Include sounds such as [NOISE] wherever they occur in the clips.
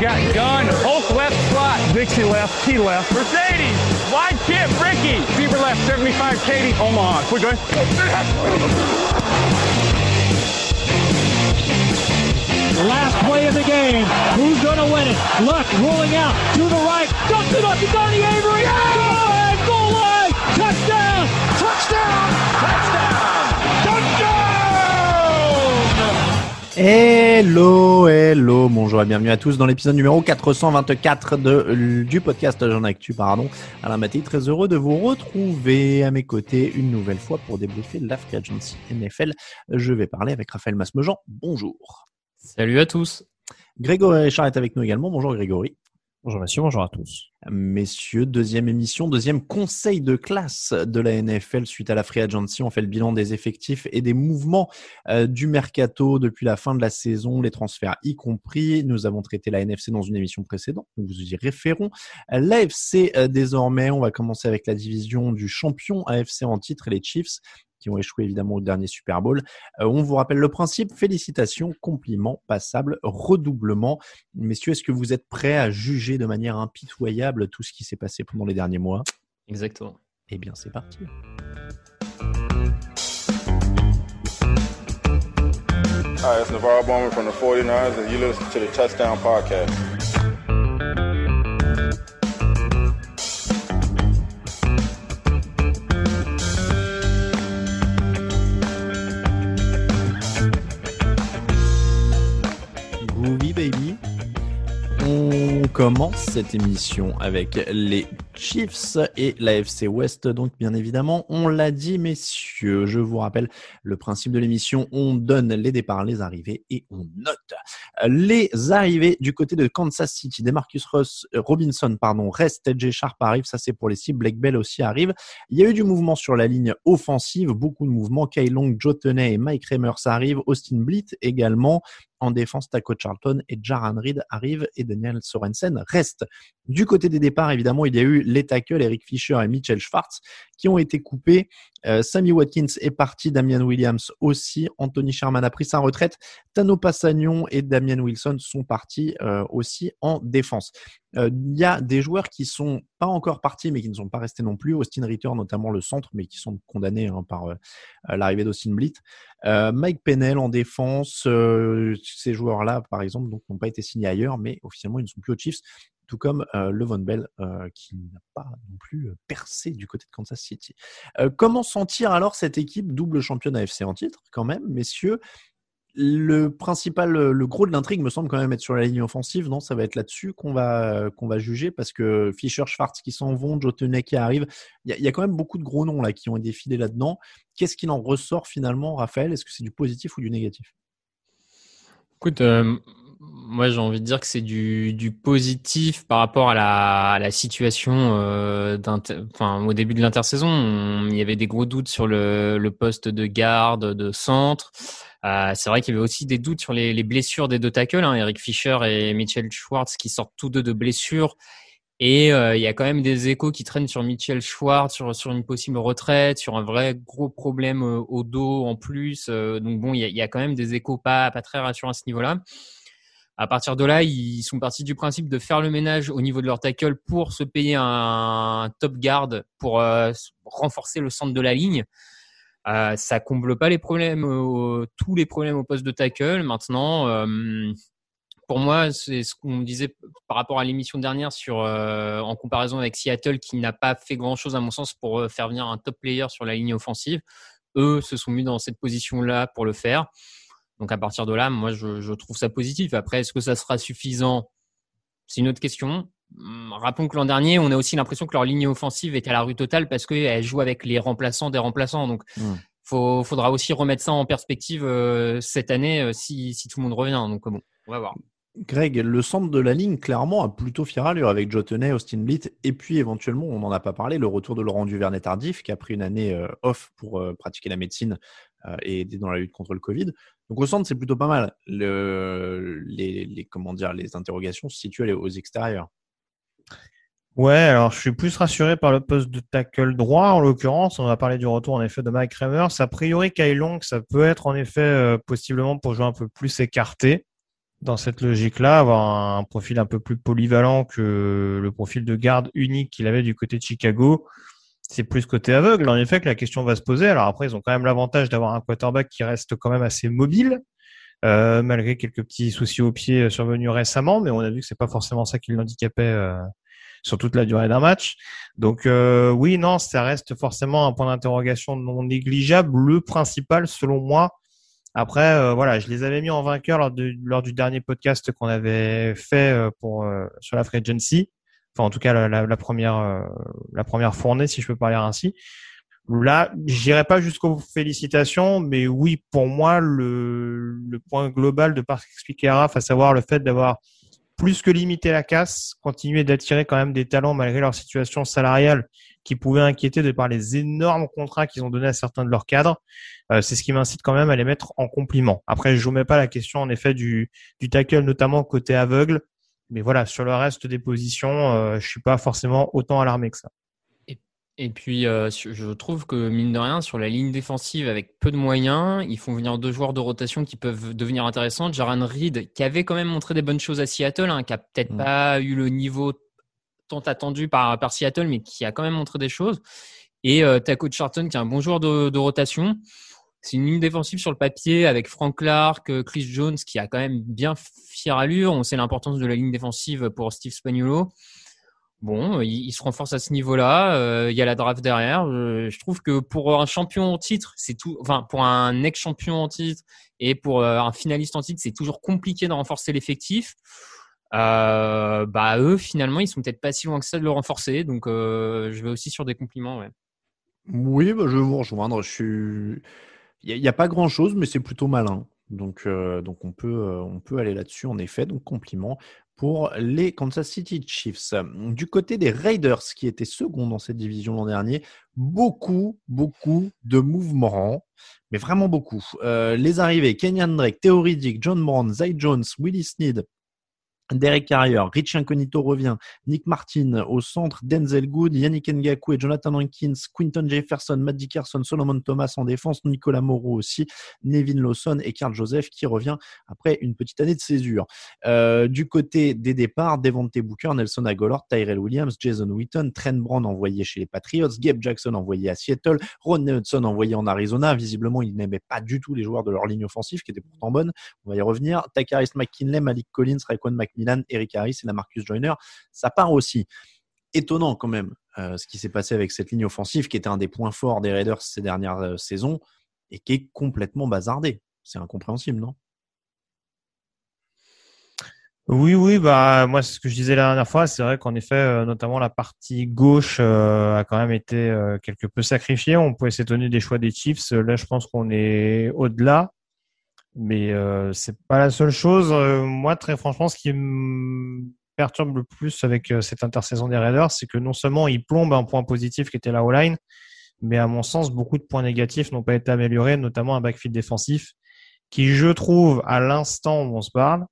Got gun, Hulk left slot, Dixie left, T left, Mercedes, wide chip, Ricky, Bieber left, 75, Katie, Omaha. Quick going. Last play of the game. Who's going to win it? Luck rolling out to the right. Dumps it up to Donnie Avery. Goal line, goal line. Touchdown. Touchdown. Touchdown. Hello, hello, bonjour et bienvenue à tous dans l'épisode numéro 424 de, du podcast Jean Actu, pardon. Alain Maté, très heureux de vous retrouver à mes côtés une nouvelle fois pour débriefer la Free Agency NFL. Je vais parler avec Raphaël Masmejean. Bonjour. Salut à tous. Grégory Richard est avec nous également. Bonjour Grégory. Bonjour messieurs, bonjour à tous. Messieurs, deuxième émission, deuxième conseil de classe de la NFL suite à la Free Agency. On fait le bilan des effectifs et des mouvements euh, du mercato depuis la fin de la saison, les transferts y compris. Nous avons traité la NFC dans une émission précédente, nous vous y référons. L'AFC euh, désormais, on va commencer avec la division du champion AFC en titre, les Chiefs qui ont échoué évidemment au dernier Super Bowl. Euh, on vous rappelle le principe, félicitations, compliments, passables, redoublement. Messieurs, est-ce que vous êtes prêts à juger de manière impitoyable tout ce qui s'est passé pendant les derniers mois? Exactement. Eh bien, c'est parti. Hi, it's Navarro Bowman from the 49ers, and you listen to the Touchdown Podcast. Commence cette émission avec les Chiefs et l'AFC West. Donc, bien évidemment, on l'a dit, messieurs. Je vous rappelle le principe de l'émission. On donne les départs, les arrivées et on note. Les arrivées du côté de Kansas City. Demarcus Ross, euh, Robinson, pardon, reste. TJ Sharp arrive. Ça, c'est pour les cibles. Blake Bell aussi arrive. Il y a eu du mouvement sur la ligne offensive. Beaucoup de mouvements. Kyle Long, Joe Tenay et Mike Remers arrivent. Austin Blitt également. En défense, Taco Charlton et Jaran Reed arrivent et Daniel Sorensen reste. Du côté des départs, évidemment, il y a eu les tackles Eric Fisher et Mitchell Schwartz qui ont été coupés. Euh, Sammy Watkins est parti, Damian Williams aussi. Anthony Sherman a pris sa retraite. Tano Passagnon et Damian Wilson sont partis euh, aussi en défense. Euh, Il y a des joueurs qui sont pas encore partis, mais qui ne sont pas restés non plus. Austin Ritter, notamment le centre, mais qui sont condamnés hein, par euh, l'arrivée d'Austin Blitt. Euh, Mike Pennell en défense. euh, ces joueurs-là, par exemple, n'ont pas été signés ailleurs, mais officiellement, ils ne sont plus aux Chiefs tout comme Levon Bell qui n'a pas non plus percé du côté de Kansas City. Comment sentir alors cette équipe double championne AFC en titre quand même, messieurs le principal, le gros de l'intrigue me semble quand même être sur la ligne offensive. Non, ça va être là-dessus qu'on va va juger parce que Fischer, Schwartz qui s'en vont, Joe Tenay qui arrive. Il y, a, quand même beaucoup de gros noms là qui ont défilé là-dedans. Qu'est-ce qu'il en ressort finalement, Raphaël? Est-ce que c'est du positif ou du négatif? Écoute, moi j'ai envie de dire que c'est du, du positif par rapport à la, situation euh, enfin, au début de l'intersaison. On- Il y avait des gros doutes sur le, poste de garde, de centre. Euh, c'est vrai qu'il y avait aussi des doutes sur les, les blessures des deux tackles, hein, Eric Fischer et Mitchell Schwartz, qui sortent tous deux de blessures Et euh, il y a quand même des échos qui traînent sur Mitchell Schwartz, sur, sur une possible retraite, sur un vrai gros problème euh, au dos en plus. Donc bon, il y, a, il y, a, quand même des échos pas, pas très rassurants à ce niveau-là. À partir de là, ils sont partis du principe de faire le ménage au niveau de leur tackle pour se payer un, top guard pour euh, renforcer le centre de la ligne. Euh, ça comble pas les problèmes, tous les problèmes au poste de tackle. Maintenant, euh, pour moi, c'est ce qu'on disait par rapport à l'émission dernière en comparaison avec Seattle, qui n'a pas fait grand chose à mon sens pour faire venir un top player sur la ligne offensive. Eux se sont mis dans cette position-là pour le faire. Donc à partir de là, moi, je, je trouve ça positif. Après, est-ce que ça sera suffisant? C'est une autre question. Hum, rappelons que l'an dernier, on a aussi l'impression que leur ligne offensive est à la rue totale parce qu'elle joue avec les remplaçants des remplaçants. Donc, il mmh. faut, faudra aussi remettre ça en perspective euh, cette année euh, si, si, tout le monde revient. Donc, bon, on va voir. Greg, le centre de la ligne, clairement, a plutôt fière allure avec Joe Austin Blitt, et puis éventuellement, on n'en a pas parlé, le retour de Laurent Duvernay-Tardif, qui a pris une année euh, off pour pratiquer la médecine et aider dans la lutte contre le Covid. Donc au centre, c'est plutôt pas mal. Le, les, les, comment dire, les interrogations se situent aux extérieurs. Ouais, alors je suis plus rassuré par le poste de tackle droit en l'occurrence. On va parler du retour en effet de Mike Remers. A priori, Kyle Long, ça peut être en effet euh, possiblement pour jouer un peu plus écarté dans cette logique-là, avoir un, profil un peu plus polyvalent que le profil de garde unique qu'il avait du côté de Chicago. C'est plus côté aveugle. En effet, que la question va se poser. Alors après, ils ont quand même l'avantage d'avoir un quarterback qui reste quand même assez mobile. Euh, malgré quelques petits soucis au pied euh, survenus récemment, mais on a vu que c'est pas forcément ça qui l'handicapait euh, sur toute la durée d'un match. Donc euh, oui, non, ça reste forcément un point d'interrogation non négligeable. Le principal, selon moi. Après, voilà, je les avais mis en vainqueur lors, du dernier podcast qu'on avait fait pour sur la free. Enfin, en tout cas, la, première la première fournée, si je peux parler ainsi. Là, j'irai pas jusqu'aux félicitations, mais oui, pour moi, le, point global de Parc Expliquera, à savoir le fait d'avoir plus que limiter la casse, continuer d'attirer quand même des talents malgré leur situation salariale qui pouvait inquiéter de par les énormes contrats qu'ils ont donnés à certains de leurs cadres. Euh, c'est ce qui m'incite quand même à les mettre en compliment. Après, je ne mets pas la question en effet du, du tackle, notamment côté aveugle. Mais voilà, sur le reste des positions, euh, je suis pas forcément autant alarmé que ça. Et puis, euh, je trouve que, mine de rien, sur la ligne défensive, avec peu de moyens, ils font venir deux joueurs de rotation qui peuvent devenir intéressants. Jaran Reed, qui avait quand même montré des bonnes choses à Seattle, hein, qui a peut-être mm. pas eu le niveau tant attendu par, par Seattle, mais qui a quand même montré des choses. Et euh, Taco Charlton, qui est un bon joueur de, de rotation. C'est une ligne défensive sur le papier avec Frank Clark, euh, Chris Jones, qui a quand même bien fière allure. On sait l'importance de la ligne défensive pour Steve Spagnuolo bon, il, se renforce à ce niveau-là. Euh, il y a la draft derrière. Je, trouve que pour un champion en titre, c'est tout. Enfin, pour un ex-champion en titre et pour euh, un finaliste en titre, c'est toujours compliqué de renforcer l'effectif. Bah eux, finalement, ils sont peut-être pas si loin que ça de le renforcer. Donc, je vais aussi sur des compliments. Oui, bah, je vais vous rejoindre. Je suis. Il n'y a, pas grand-chose, mais c'est plutôt malin. Donc, on, peut, on peut aller là-dessus, en effet. Donc, compliment pour les Kansas City Chiefs. Du côté des Raiders, qui étaient second dans cette division l'an dernier, beaucoup, beaucoup de mouvements, mais vraiment beaucoup. Euh, les arrivées, Kenyan Drake, Theo Riddick, John Brown, Zay Jones, Willie Sneed, Derek Carrier, Rich Incognito revient, Nick Martin au centre, Denzel Good, Yannick Ngaku et Jonathan Hankins, Quinton Jefferson, Matt Dickerson, Solomon Thomas en défense, Nicolas Moreau aussi, Nevin Lawson et Carl Joseph qui revient après une petite année de césure. Euh, du côté des départs, Devontae Booker, Nelson Agolor, Tyrell Williams, Jason Wheaton, Trent Brown envoyé chez les Patriots, Gabe Jackson envoyé à Seattle, Ron Hudson envoyé en Arizona. Visiblement, il n'aimait pas du tout les joueurs de leur ligne offensive qui était pourtant bonne. On va y revenir. Takaris McKinley, Malik Collins, Raekwon McKinley Milan, Eric Harris et la Marcus Joyner. Ça part aussi. Étonnant quand même euh, ce qui s'est passé avec cette ligne offensive qui était un des points forts des Raiders ces dernières euh, saisons et qui est complètement bazardée. C'est incompréhensible, non? Oui, oui, bah moi ce que je disais la dernière fois, c'est vrai qu'en effet, euh, notamment la partie gauche a quand même été quelque peu sacrifiée. On pouvait s'étonner des choix des Chiefs. Là, je pense qu'on est au-delà. Mais euh, c'est pas la seule chose. Euh, moi, très franchement, ce qui me perturbe le plus avec euh, cette intersaison des Raiders, c'est que non seulement ils plombent un point positif qui était la O-line, mais à mon sens, beaucoup de points négatifs n'ont pas été améliorés, notamment un backfield défensif qui, je trouve, à l'instant où on se parle,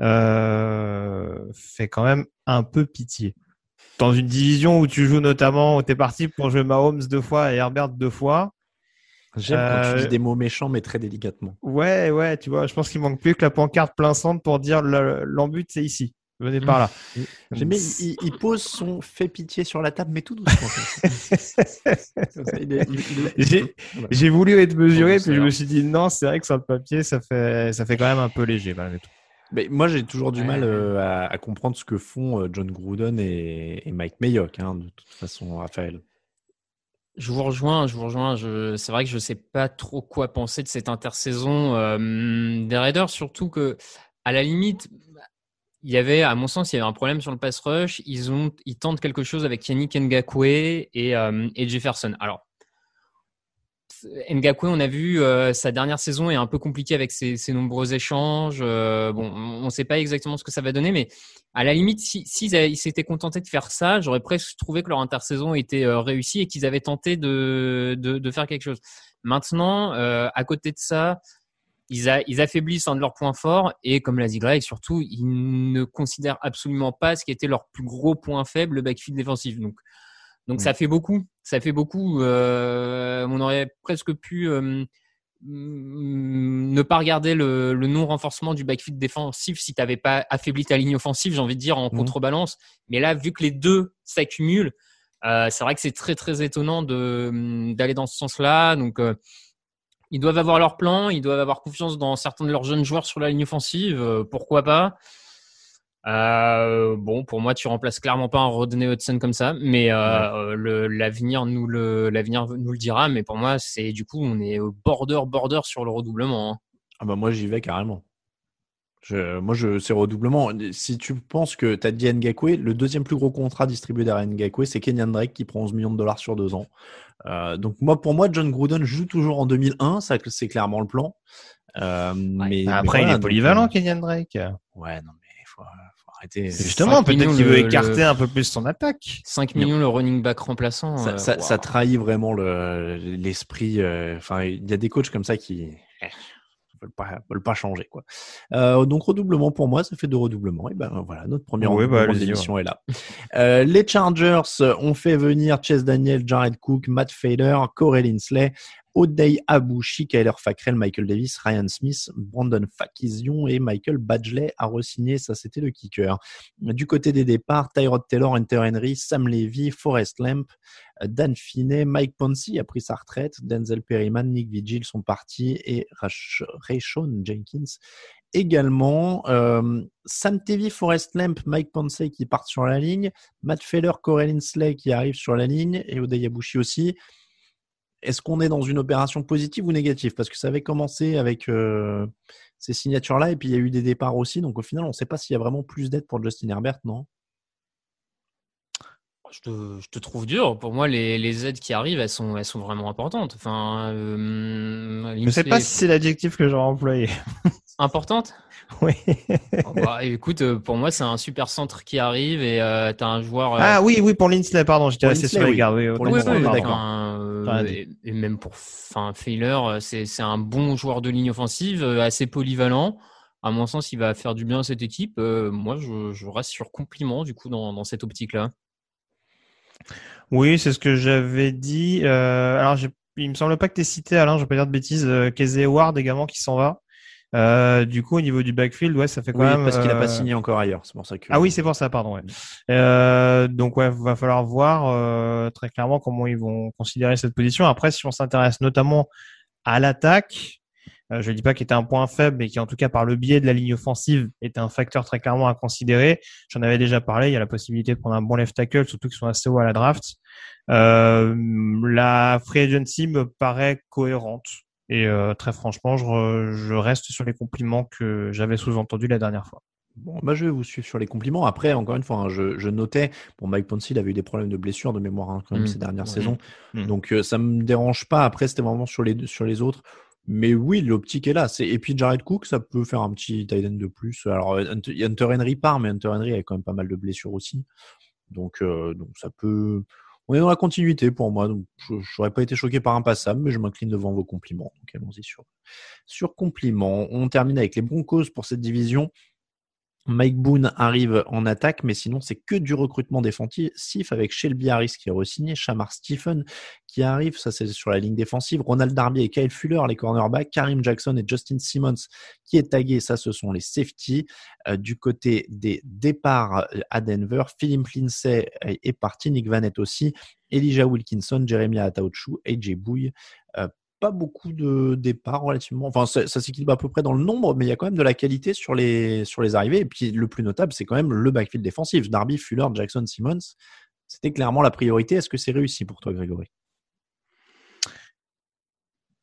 euh, fait quand même un peu pitié. dans une division où tu joues notamment, où t'es parti pour jouer Mahomes deux fois et Herbert deux fois. J'aime quand tu Euh, dis des mots méchants, mais très délicatement. Ouais, ouais, tu vois, je pense qu'il manque plus que la pancarte plein centre pour dire le- l'embut c'est ici. Venez par là. [LAUGHS] J'aime il, il- pose son fait pitié sur la table, mais tout doucement. J'ai voulu être mesuré, puis je me suis dit non, c'est vrai que sur le papier, ça fait, ça fait quand même un peu léger malgré tout. Mais moi, j'ai toujours du mal euh, à, à comprendre ce que font euh, John Gruden et, et Mike Mayock, hein, de toute façon, Raphaël. Je vous rejoins, je vous rejoins. Je... C'est vrai que je sais pas trop quoi penser de cette intersaison euh, des Raiders, surtout que, à la limite, il y avait, à mon sens, il y avait un problème sur le pass rush. Ils ont, ils tentent quelque chose avec Yannick Ngakwe et, euh, et Jefferson. Alors, Ngakwe, on a vu euh, sa dernière saison est un peu compliquée avec ses, nombreux échanges. Euh, bon, on ne sait pas exactement ce que ça va donner, mais à la limite, s'ils si, s'étaient contentés de faire ça, j'aurais presque trouvé que leur intersaison était euh, réussie et qu'ils avaient tenté de, faire quelque chose. Maintenant, à côté de ça, ils, ils affaiblissent un de leurs points forts et, comme l'a dit Greg, surtout, ils ne considèrent absolument pas ce qui était leur plus gros point faible, le backfield défensif. Donc, donc ça fait beaucoup. Ça fait beaucoup. Euh, on aurait presque pu euh, ne pas regarder le, le non-renforcement du backfield défensif si tu n'avais pas affaibli ta ligne offensive, j'ai envie de dire, en Mhm. contrebalance. Mais là, vu que les deux s'accumulent, euh, c'est vrai que c'est très très étonnant de d'aller dans ce sens-là. Donc euh, ils doivent avoir leur plan, ils doivent avoir confiance dans certains de leurs jeunes joueurs sur la ligne offensive. euh, pourquoi pas Euh, Bon, pour moi, tu remplaces clairement pas un Rodney Hudson comme ça, mais euh, le- l'avenir nous le l'avenir nous le dira. Mais pour moi, c'est du coup, on est au border border sur le redoublement. hein. Ah bah moi, j'y vais carrément. Je, moi, je, c'est redoublement. Si tu penses que tu as dit Ngakwe, le deuxième plus gros contrat distribué derrière Ngakwe, c'est Kenyan Drake qui prend 11 millions de dollars sur deux ans. Euh, donc moi, pour moi, John Gruden joue toujours en 2001, ça c'est clairement le plan. Euh, mais, mais Après, voilà, il est donc, polyvalent, euh, Kenyan Drake. Ouais, non mais Justement, 5 peut-être qu'il veut écarter le- un peu plus son attaque. 5 millions le running back remplaçant. Ça, euh, ça, waouh. ça trahit vraiment le- l'esprit. euh, Enfin, il y a des coachs comme ça qui eh, veulent pas, veulent pas changer quoi. Euh, donc redoublement pour moi, ça fait deux redoublements. Et ben voilà, notre premier Oui, bah, d'émission est là. Euh, les Chargers ont fait venir Chase Daniel, Jared Cook, Matt Fader, Corey Linsley. Odey Abouchi, Kyler Fackrell, Michael Davis, Ryan Smith, Brandon Fakizion et Michael Badgley a re-signé. Ça, c'était le kicker. Du côté des départs, Tyrod Taylor, Hunter Henry, Sam Levy, Forrest Lamp, Dan Finney, Mike Ponzi a pris sa retraite, Denzel Perryman, Nick Vigil sont partis et Rayshon Jenkins également. Euh, Sam Tevi, Forrest Lamp, Mike Ponce qui partent sur la ligne, Matt Feller, Corey Linsley qui arrive sur la ligne et Odey Abouchi aussi. Est-ce qu'on est dans une opération positive ou négative? Parce que ça avait commencé avec euh, ces signatures-là et puis il y a eu des départs aussi. Donc au final, on ne sait pas s'il y a vraiment plus d'aide pour Justin Herbert, non? Je te, je te trouve dur. Pour moi, les, les aides qui arrivent, elles sont, elles sont vraiment importantes. Enfin, euh, Je ne sais pas si c'est l'adjectif que j'aurais employé. [LAUGHS] importante. [LAUGHS] Oui. Oh, bah, écoute, euh, pour moi, c'est un super centre qui arrive et euh, t'as un joueur. euh, Ah oui, oui, pour Linsley, pardon, j'étais resté sur les oui. gardes. Oui, Pour Oui, enfin, euh, et, et même pour enfin, Failer, c'est c'est un bon joueur de ligne offensive, assez polyvalent. À mon sens, il va faire du bien à cette équipe. Euh, moi, je, je reste sur compliment du coup dans, dans cette optique-là. Oui, c'est ce que j'avais dit. Euh, alors, il me semble pas que tu cité, Alain, je vais pas dire de bêtises, Casey Ward également qui s'en va. Euh, du coup, au niveau du backfield, ouais, ça fait quand Oui, même. parce qu'il n'a euh, pas signé encore ailleurs. C'est pour ça que. Ah oui, c'est pour ça, pardon. Ouais. Euh, donc ouais, va falloir voir euh, très clairement comment ils vont considérer cette position. Après, si on s'intéresse notamment à l'attaque, euh, je dis pas qu'il était un point faible, mais qui en tout cas par le biais de la ligne offensive était un facteur très clairement à considérer. J'en avais déjà parlé. Il y a la possibilité de prendre un bon left tackle, surtout qu'ils sont assez hauts à la draft. Euh, la free agency me paraît cohérente. Et euh, très franchement, je, re- je reste sur les compliments que j'avais sous-entendus la dernière fois. Bon, bah, je vais vous suivre sur les compliments. Après, encore une fois, hein, je, je notais, bon, Mike Ponce, il avait eu des problèmes de blessure de mémoire hein, quand même Mm. ces dernières Ouais. saisons. Mm. Donc, euh, ça me dérange pas. Après, c'était vraiment sur les, sur les autres. Mais oui, l'optique est là. C'est- Et puis, Jared Cook, ça peut faire un petit tight end de plus. Alors, euh, Hunter Hunter Henry part, mais Hunter Henry a quand même pas mal de blessures aussi. Donc, euh, donc ça peut. On est dans la continuité pour moi. Donc, je n'aurais pas été choqué par un passable, mais je m'incline devant vos compliments. Donc, allons-y sur, sur compliments. On termine avec les Broncos pour cette division. Mike Boone arrive en attaque, mais sinon c'est que du recrutement défensif avec Shelby Harris qui est re-signé, Shamar Stephen qui arrive, ça c'est sur la ligne défensive, Ronald Darby et Kyle Fuller les cornerbacks, Karim Jackson et Justin Simmons qui est tagué, ça ce sont les safety. Euh, du côté des départs euh, à Denver, Philip Lindsay est parti, Nick Vanette aussi, Elijah Wilkinson, Jeremiah Ataochu, AJ Bouye, euh, pas beaucoup de départs relativement. Enfin, ça, ça s'équilibre à peu près dans le nombre, mais il y a quand même de la qualité sur les, sur les arrivées. Et puis, le plus notable, c'est quand même le backfield défensif. Darby, Fuller, Jackson, Simmons. C'était clairement la priorité. Est-ce que c'est réussi pour toi, Grégory?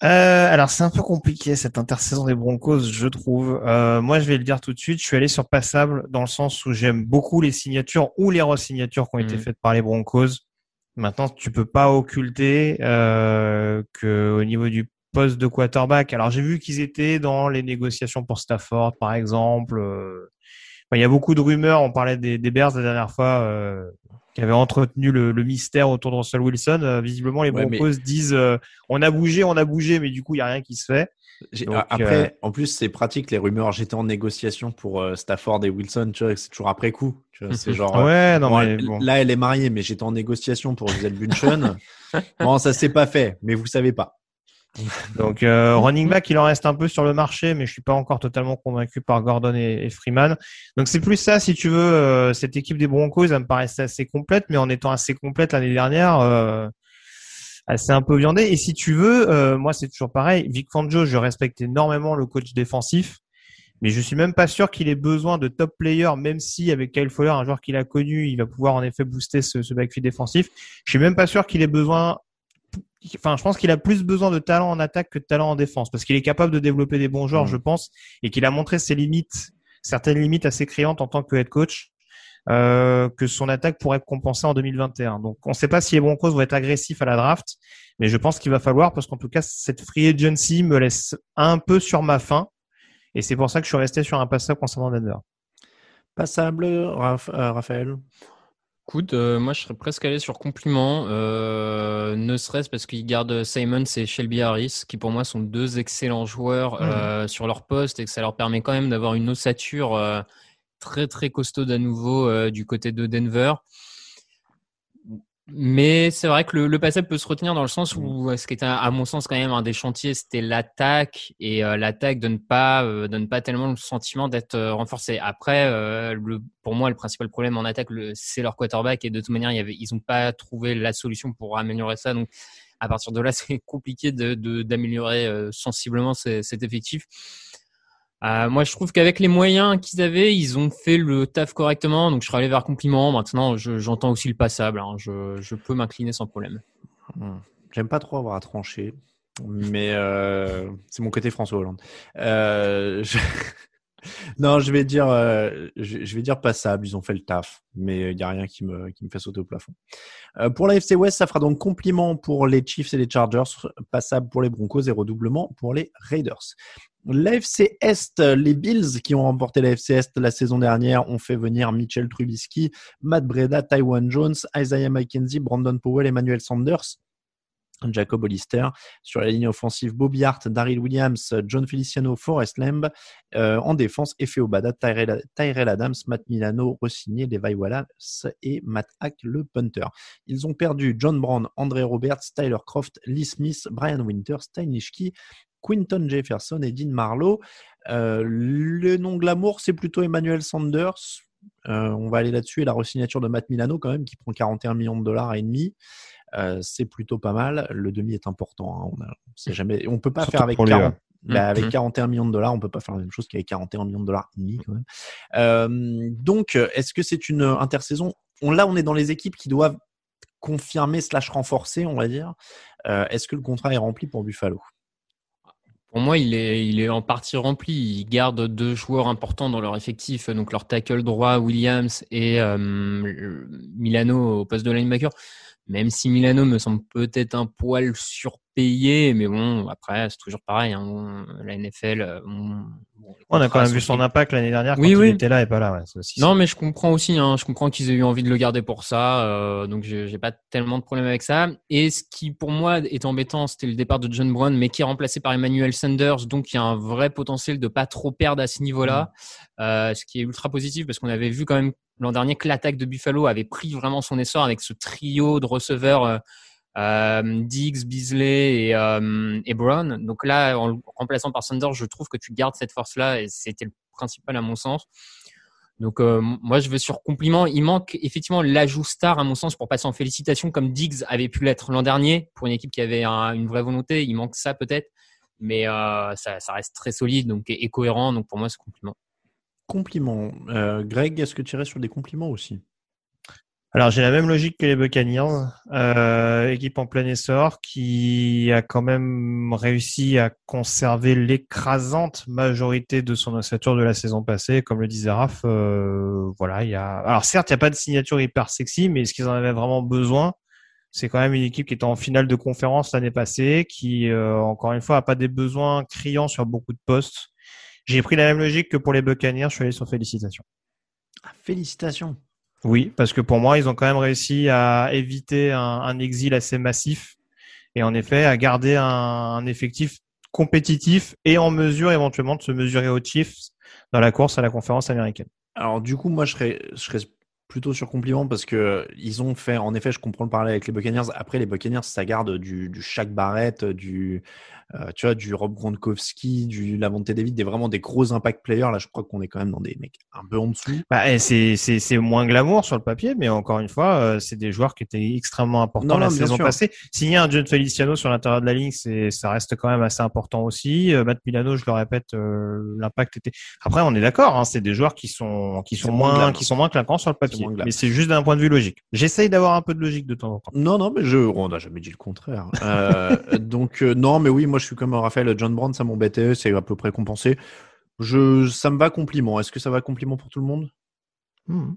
Euh, alors c'est un peu compliqué cette intersaison des Broncos, je trouve. Euh, moi, je vais le dire tout de suite, je suis allé sur passable dans le sens où j'aime beaucoup les signatures ou les re-signatures qui ont été mmh. faites par les Broncos. Maintenant, tu peux pas occulter euh, que au niveau du poste de quarterback, alors j'ai vu qu'ils étaient dans les négociations pour Stafford, par exemple. Euh, il y a beaucoup de rumeurs. On parlait des, des Bears la dernière fois, euh, qui avaient entretenu le, mystère autour de Russell Wilson. Euh, visiblement, les Broncos disent euh, on a bougé, on a bougé, mais du coup, il y a rien qui se fait. Après, euh, en plus, c'est pratique les rumeurs. J'étais en négociation pour Stafford et Wilson. Tu vois, c'est toujours après coup. c'est [LAUGHS] genre. ouais, non, mais Là, elle est mariée, mais j'étais en négociation pour Giselle Bunchen. [LAUGHS] bon, ça s'est pas fait, mais vous savez pas. Donc euh, running back, il en reste un peu sur le marché, mais je suis pas encore totalement convaincu par Gordon et, Freeman. Donc c'est plus ça, si tu veux, euh, cette équipe des Broncos, elle me paraissait assez complète, mais en étant assez complète l'année dernière, euh, assez un peu viandée. Et si tu veux, euh, moi c'est toujours pareil. Vic Fangio, je respecte énormément le coach défensif, mais je suis même pas sûr qu'il ait besoin de top player, même si avec Kyle Fowler, un joueur qu'il a connu, il va pouvoir en effet booster ce, ce backfield défensif. Je suis même pas sûr qu'il ait besoin enfin, je pense qu'il a plus besoin de talent en attaque que de talent en défense parce qu'il est capable de développer des bons joueurs, mm. je pense, et qu'il a montré ses limites, certaines limites assez criantes en tant que head coach. Euh, que son attaque pourrait compenser en 2021. Donc, on ne sait pas si les Broncos vont être agressifs à la draft, mais je pense qu'il va falloir parce qu'en tout cas, cette free agency me laisse un peu sur ma faim, et c'est pour ça que je suis resté sur un passable concernant Denver. Passable, euh, Raphaël? Écoute, euh, moi je serais presque allé sur compliment, euh, ne serait-ce parce qu'ils gardent Simons et Shelby Harris, qui pour moi sont deux excellents joueurs mmh. euh, sur leur poste et que ça leur permet quand même d'avoir une ossature très très costaud à nouveau du côté de Denver. Mais c'est vrai que le, le passage peut se retenir dans le sens où ce qui était à mon sens quand même un des chantiers, c'était l'attaque et euh, l'attaque donne pas euh, donne pas tellement le sentiment d'être euh, renforcée. Après, pour moi, le principal problème en attaque, c'est leur quarterback et de toute manière, ils ont pas trouvé la solution pour améliorer ça. Donc à partir de là, [LAUGHS] c'est compliqué d'améliorer sensiblement cet effectif. Euh, moi, je trouve qu'avec les moyens qu'ils avaient, ils ont fait le taf correctement. Donc, je serais allé vers compliment. Maintenant, j'entends aussi le passable. Hein. Je, peux m'incliner sans problème. Hmm. J'aime pas trop avoir à trancher, mais euh, c'est mon côté François Hollande. Euh, je... non, je vais dire, euh, je, vais passable. Ils ont fait le taf, mais il n'y a rien qui me, qui me fait sauter au plafond. Euh, pour la FC West, ça fera donc compliment pour les Chiefs et les Chargers, passable pour les Broncos et redoublement pour les Raiders. L'AFC Est, les Bills qui ont remporté l'AFC Est la saison dernière ont fait venir Mitchell Trubisky, Matt Breda, Taiwan Jones, Isaiah McKenzie, Brandon Powell, Emmanuel Sanders. Jacob Hollister. Sur la ligne offensive, Bobby Hart, Daryl Williams, John Feliciano, Forrest Lamb. Euh, en défense, Efe Obada, Tyrell, Adams, Matt Milano, Rossini, Levi Wallace et Matt Hack, le punter. Ils ont perdu John Brown, André Roberts, Tyler Croft, Lee Smith, Brian Winter, Steinishki, Quinton Jefferson et Dean Marlowe. Euh, le nom glamour, c'est plutôt Emmanuel Sanders. Euh, on va aller là-dessus. Et la resignature de Matt Milano, quand même, qui prend 41 millions de dollars et demi. Euh, c'est plutôt pas mal. Le demi est important. Hein. On, ne jamais, on peut pas faire avec 40, bah, avec 41 mm-hmm. millions de dollars, on peut pas faire la même chose qu'avec 41 millions de dollars et demi. Quand même. donc, est-ce que c'est une intersaison? On, Là, on est dans les équipes qui doivent confirmer slash renforcer, on va dire. est-ce que le contrat est rempli pour Buffalo? Pour moi, il est, il est en partie rempli. Ils gardent deux joueurs importants dans leur effectif, donc leur tackle droit Williams et euh, Milano au poste de linebacker. Même si Milano me semble peut-être un poil surpayé, mais bon, après, c'est toujours pareil. Hein. La NFL, On a quand même vu son impact l'année dernière quand Oui, il était là et pas là. Ouais, c'est aussi Non, mais je comprends aussi. Hein, je comprends qu'ils aient eu envie de le garder pour ça. euh, donc, j'ai pas tellement de problème avec ça. Et ce qui, pour moi, est embêtant, c'était le départ de John Brown, mais qui est remplacé par Emmanuel Sanders. Donc, il y a un vrai potentiel de pas trop perdre à ce niveau-là. Euh, ce qui est ultra positif parce qu'on avait vu quand même l'an dernier que l'attaque de Buffalo avait pris vraiment son essor avec ce trio de receveurs. euh, euh, Diggs, Beasley et, euh, et Brown. Donc là, en le remplaçant par Sanders, je trouve que tu gardes cette force-là et c'était le principal à mon sens. Donc euh, moi, je vais sur compliment. Il manque effectivement l'ajout star à mon sens pour passer en félicitations comme Diggs avait pu l'être l'an dernier pour une équipe qui avait un- une vraie volonté. Il manque ça peut-être, mais euh, ça, reste très solide donc et, cohérent. Donc pour moi, c'est compliment. Compliments. Euh, Greg, est-ce que tu irais sur des compliments aussi? Alors j'ai la même logique que les Buccaneers, euh, équipe en plein essor qui a quand même réussi à conserver l'écrasante majorité de son ossature de la saison passée, comme le disait Raph. euh, voilà, il y a. Alors certes, il n'y a pas de signature hyper sexy, mais ce qu'ils en avaient vraiment besoin, c'est quand même une équipe qui était en finale de conférence l'année passée, qui euh, encore une fois a pas des besoins criants sur beaucoup de postes. J'ai pris la même logique que pour les Buccaneers, je suis allé sur félicitations. Ah, Félicitations. Oui, parce que pour moi, ils ont quand même réussi à éviter un, exil assez massif et en effet à garder un, effectif compétitif et en mesure éventuellement de se mesurer aux Chiefs dans la course à la conférence américaine. Alors du coup, moi, je serais plutôt sur compliment parce que ils ont fait, en effet, je comprends le parallèle avec les Buccaneers. Après, les Buccaneers, ça garde du, du Shaq Barrett, du, euh, tu vois, du Rob Gronkowski, du Lavonte David, des vraiment des gros impact players. Là, je crois qu'on est quand même dans des mecs un peu en dessous. Bah, et c'est c'est c'est moins glamour sur le papier, mais encore une fois, euh, c'est des joueurs qui étaient extrêmement importants Non, la non, saison sûr. passée. Signer un John Feliciano sur l'intérieur de la ligne, c'est ça reste quand même assez important aussi. Euh, Matt Milano, je le répète, euh, l'impact était. Après, on est d'accord, hein, c'est des joueurs qui sont qui sont moins moins qui sont moins clinquants sur le papier, mais c'est juste d'un point de vue logique. J'essaye d'avoir un peu de logique de temps en temps. Non, non, mais je, on n'a jamais dit le contraire. Euh, [LAUGHS] donc euh, non, mais oui, moi, je suis comme Raphaël, John Brown, ça m'embêtait, c'est à peu près compensé. Je, ça me va compliment. Est-ce que ça va compliment pour tout le monde? Hmm.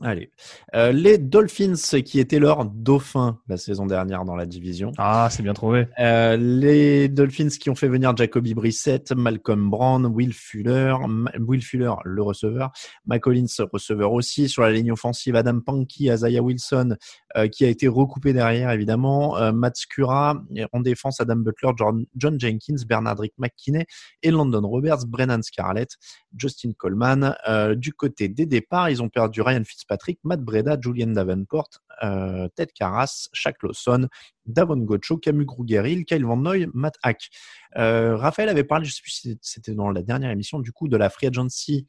Allez. Euh, les Dolphins qui étaient leurs dauphins la saison dernière dans la division. Ah, c'est bien trouvé. Euh, les Dolphins qui ont fait venir Jacoby Brissett, Malcolm Brown, Will Fuller, Ma- Will Fuller, le receveur, McCollins, receveur aussi. Sur la ligne offensive, Adam Pankey, Isaiah Wilson, euh, qui a été recoupé derrière, évidemment. Euh, Matt Skura. Et En défense, Adam Butler, John, John Jenkins, Bernard Rick McKinney et Landon Roberts, Brennan Scarlett, Justin Coleman. Euh, du côté des départs, ils ont perdu Ryan Fitzpatrick, Matt Breda, Julian Davenport, euh, Ted Carras, Shaq Lawson, Davon Gocho, Camus Grugeril, Kyle Van Noy, Matt Hack. Euh, Raphaël avait parlé, je sais plus si c'était dans la dernière émission, du coup, de la free agency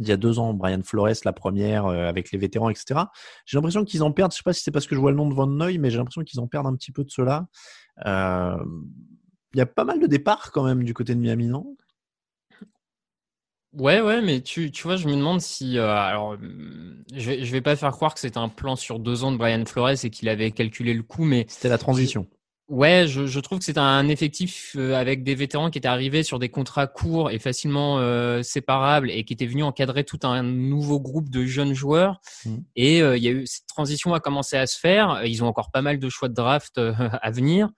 il y a deux ans, Brian Flores, la première, euh, avec les vétérans, etc. J'ai l'impression qu'ils en perdent, je sais pas si c'est parce que je vois le nom de Van Noy, mais j'ai l'impression qu'ils en perdent un petit peu de cela. Euh, Il y a pas mal de départs quand même du côté de Miami, non? Ouais, ouais, mais tu, tu vois, je me demande si. euh, alors, je vais, je vais pas faire croire que c'était un plan sur deux ans de Brian Flores et qu'il avait calculé le coût, mais C'était la transition. Ouais, je, je trouve que c'est un effectif euh, avec des vétérans qui étaient arrivés sur des contrats courts et facilement euh, séparables et qui étaient venus encadrer tout un nouveau groupe de jeunes joueurs. Mhm. Et euh, il y a eu cette transition a commencé à se faire. Ils ont encore pas mal de choix de draft euh, [LAUGHS] à venir.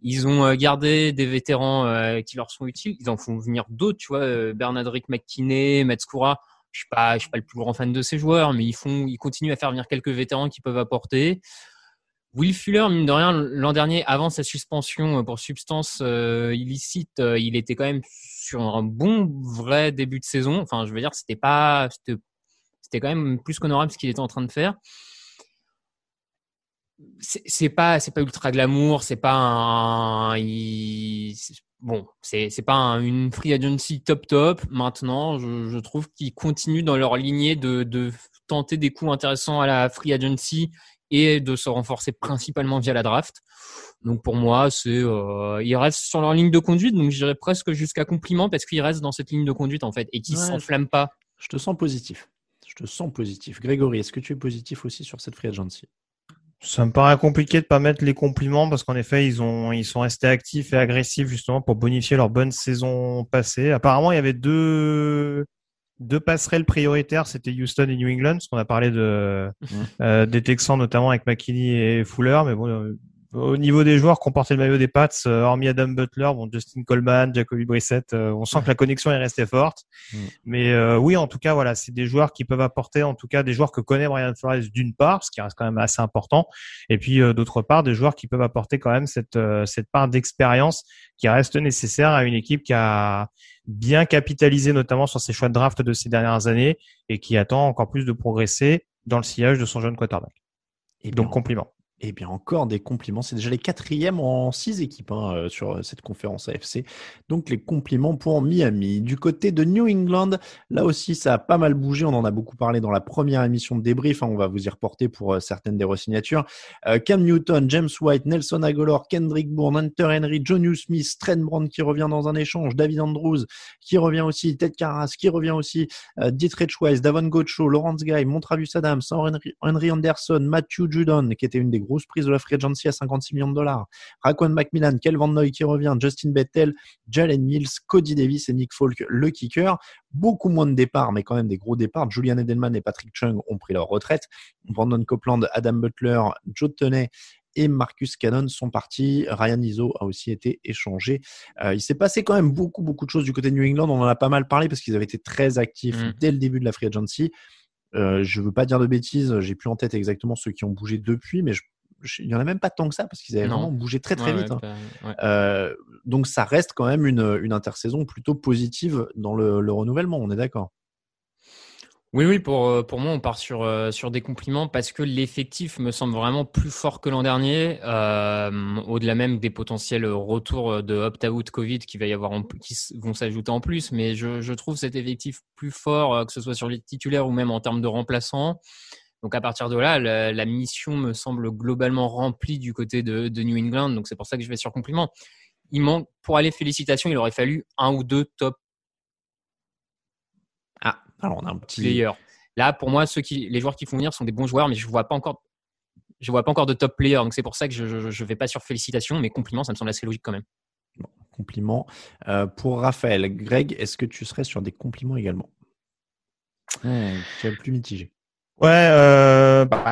Ils ont euh, gardé des vétérans euh, qui leur sont utiles. Ils en font venir d'autres, tu vois, euh, Bernardrick McKinney, Matskura. Je suis pas, je suis pas le plus grand fan de ces joueurs, mais ils font, ils continuent à faire venir quelques vétérans qui peuvent apporter. Will Fuller, mine de rien, l'an dernier, avant sa suspension pour substance euh, illicite, euh, il était quand même sur un bon vrai début de saison. Enfin, je veux dire, c'était pas, c'était, quand même plus qu'honorable ce qu'il était en train de faire c'est pas c'est pas ultra glamour c'est pas un bon c'est pas un- une free agency top top maintenant je, je trouve qu'ils continuent dans leur lignée de de tenter des coups intéressants à la free agency et de se renforcer principalement via la draft donc pour moi c'est euh, ils restent sur leur ligne de conduite donc je dirais presque jusqu'à compliment parce qu'ils restent dans cette ligne de conduite en fait et qui Ouais. s'enflamment pas Je te sens positif. Je te sens positif. Grégory, est-ce que tu es positif aussi sur cette free agency? Ça me paraît compliqué de pas mettre les compliments parce qu'en effet, ils ont, ils sont restés actifs et agressifs justement pour bonifier leur bonne saison passée. Apparemment, il y avait deux, deux passerelles prioritaires. C'était Houston et New England, parce qu'on a parlé de, Mhm. euh, des Texans notamment avec McKinney et Fuller, mais bon, euh, au niveau des joueurs qui ont porté le maillot des Pats, euh, hormis Adam Butler, bon, Justin Coleman, Jacoby Brissett, euh, on sent que la connexion est restée forte. Mm. Mais euh, oui, en tout cas, voilà, c'est des joueurs qui peuvent apporter, en tout cas, des joueurs que connaît Brian Flores d'une part, ce qui reste quand même assez important, et puis d'autre part, des joueurs qui peuvent apporter quand même cette cette part d'expérience qui reste nécessaire à une équipe qui a bien capitalisé notamment sur ses choix de draft de ces dernières années et qui attend encore plus de progresser dans le sillage de son jeune quarterback. Et donc compliment. Eh bien, encore des compliments. C'est déjà les quatrièmes en six équipes hein, euh, sur euh, cette conférence AFC. Donc, les compliments pour Miami. Du côté de New England, là aussi, ça a pas mal bougé. On en a beaucoup parlé dans la première émission de débrief. Hein. On va vous y reporter pour euh, certaines des resignatures. Cam Newton, James White, Nelson Aguilar, Kendrick Bourne, Hunter Henry, John Smith, Trent Brown qui revient dans un échange, David Andrews qui revient aussi, Ted Carras qui revient aussi, Dietrich Weiss, Davon Gocho, Lawrence Guy, Montravius Adams, Henry, Henry Anderson, Matthew Judon qui était une des grosse prise de la free agency à 56 millions de dollars. Raquan McMillan, Kel Van Noy qui revient, Justin Bettel, Jalen Mills, Cody Davis et Nick Folk, le kicker. Beaucoup moins de départs, mais quand même des gros départs. Julian Edelman et Patrick Chung ont pris leur retraite. Brandon Copeland, Adam Butler, Joe Tenney et Marcus Cannon sont partis. Ryan Izzo a aussi été échangé. Euh, il s'est passé quand même beaucoup, beaucoup de choses du côté de New England. On en a pas mal parlé parce qu'ils avaient été très actifs mm. dès le début de la free agency. Euh, je veux pas dire de bêtises, j'ai plus en tête exactement ceux qui ont bougé depuis, mais je il n'y en a même pas tant que ça parce qu'ils avaient vraiment bougé très très vite. Hein. Euh, donc ça reste quand même une, une intersaison plutôt positive dans le, le renouvellement, on est d'accord. Oui, oui, pour, euh, pour moi, on part sur, euh, sur des compliments parce que l'effectif me semble vraiment plus fort que l'an dernier, au-delà même des potentiels retours de opt-out Covid qui va y avoir qui vont s'ajouter en plus. Mais je, je trouve cet effectif plus fort, que ce soit sur les titulaires ou même en termes de remplaçants. Donc à partir de là, la, mission me semble globalement remplie du côté de, New England. Donc c'est pour ça que je vais sur compliment. Il manque pour aller félicitations, il aurait fallu un ou deux top. Ah, alors on a un petit player. Là, pour moi, ceux qui, les joueurs qui font venir sont des bons joueurs, mais je vois pas encore, je vois pas encore de top player. Donc c'est pour ça que je, ne vais pas sur félicitations, mais compliments, ça me semble assez logique quand même. Bon, compliments euh, pour Raphaël. Greg, est-ce que tu serais sur des compliments également? Tu es plus mitigé. Ouais, euh, bah,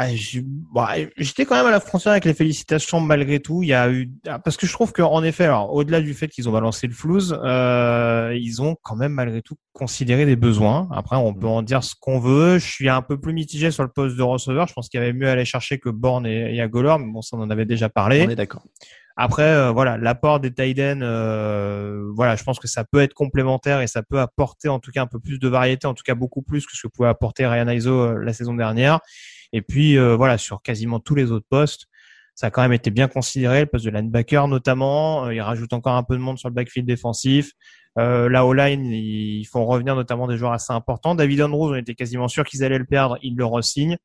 bah, j'étais quand même à la frontière avec les félicitations malgré tout. Il y a eu parce que je trouve qu'en effet, alors au-delà du fait qu'ils ont balancé le flouze, euh, ils ont quand même malgré tout considéré des besoins. Après, on peut en dire ce qu'on veut. Je suis un peu plus mitigé sur le poste de receveur. Je pense qu'il y avait mieux à aller chercher que Born et, et Agolor, mais bon, ça on en avait déjà parlé. On est d'accord. Après, euh, voilà, l'apport des Tiden, euh, voilà, je pense que ça peut être complémentaire et ça peut apporter en tout cas un peu plus de variété, en tout cas beaucoup plus que ce que pouvait apporter Ryan Iso euh, la saison dernière. Et puis voilà, sur quasiment tous les autres postes, ça a quand même été bien considéré, le poste de linebacker notamment. il rajoute encore un peu de monde sur le backfield défensif. Euh, la O-line, ils font revenir notamment des joueurs assez importants. David Andrews, on était quasiment sûr qu'ils allaient le perdre, ils le re-signent.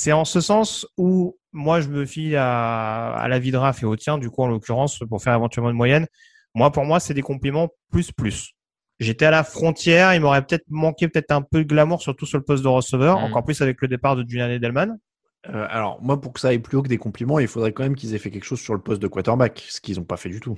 C'est en ce sens où moi, je me fie à, à la vie de Raph et au tien, du coup, en l'occurrence, pour faire éventuellement une moyenne. Moi, pour moi, c'est des compliments plus plus. J'étais à la frontière, il m'aurait peut-être manqué peut-être un peu de glamour, surtout sur le poste de receveur, mm. encore plus avec le départ de Julian Edelman. Euh, alors, moi, pour que ça aille plus haut que des compliments, il faudrait quand même qu'ils aient fait quelque chose sur le poste de quarterback, ce qu'ils n'ont pas fait du tout.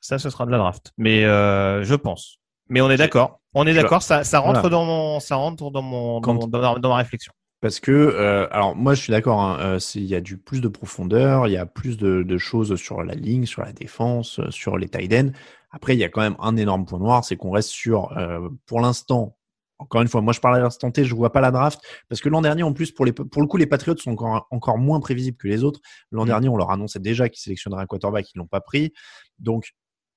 Ça, ce sera de la draft. Mais euh, je pense. Mais on est d'accord. On est d'accord. Ça, ça rentre dans mon, ça rentre dans mon, dans, dans ma réflexion. Parce que, euh, alors moi je suis d'accord, hein, euh, il y a du plus de profondeur, il y a plus de, de, choses sur la ligne, sur la défense, euh, sur les tight ends. Après, il y a quand même un énorme point noir, c'est qu'on reste sur, euh, pour l'instant, encore une fois, moi je parle à l'instant T, je vois pas la draft, parce que l'an dernier en plus, pour, les, pour le coup, les Patriots sont encore, encore moins prévisibles que les autres. L'an mmh. dernier, on leur annonçait déjà qu'ils sélectionneraient un quarterback, ils l'ont pas pris. Donc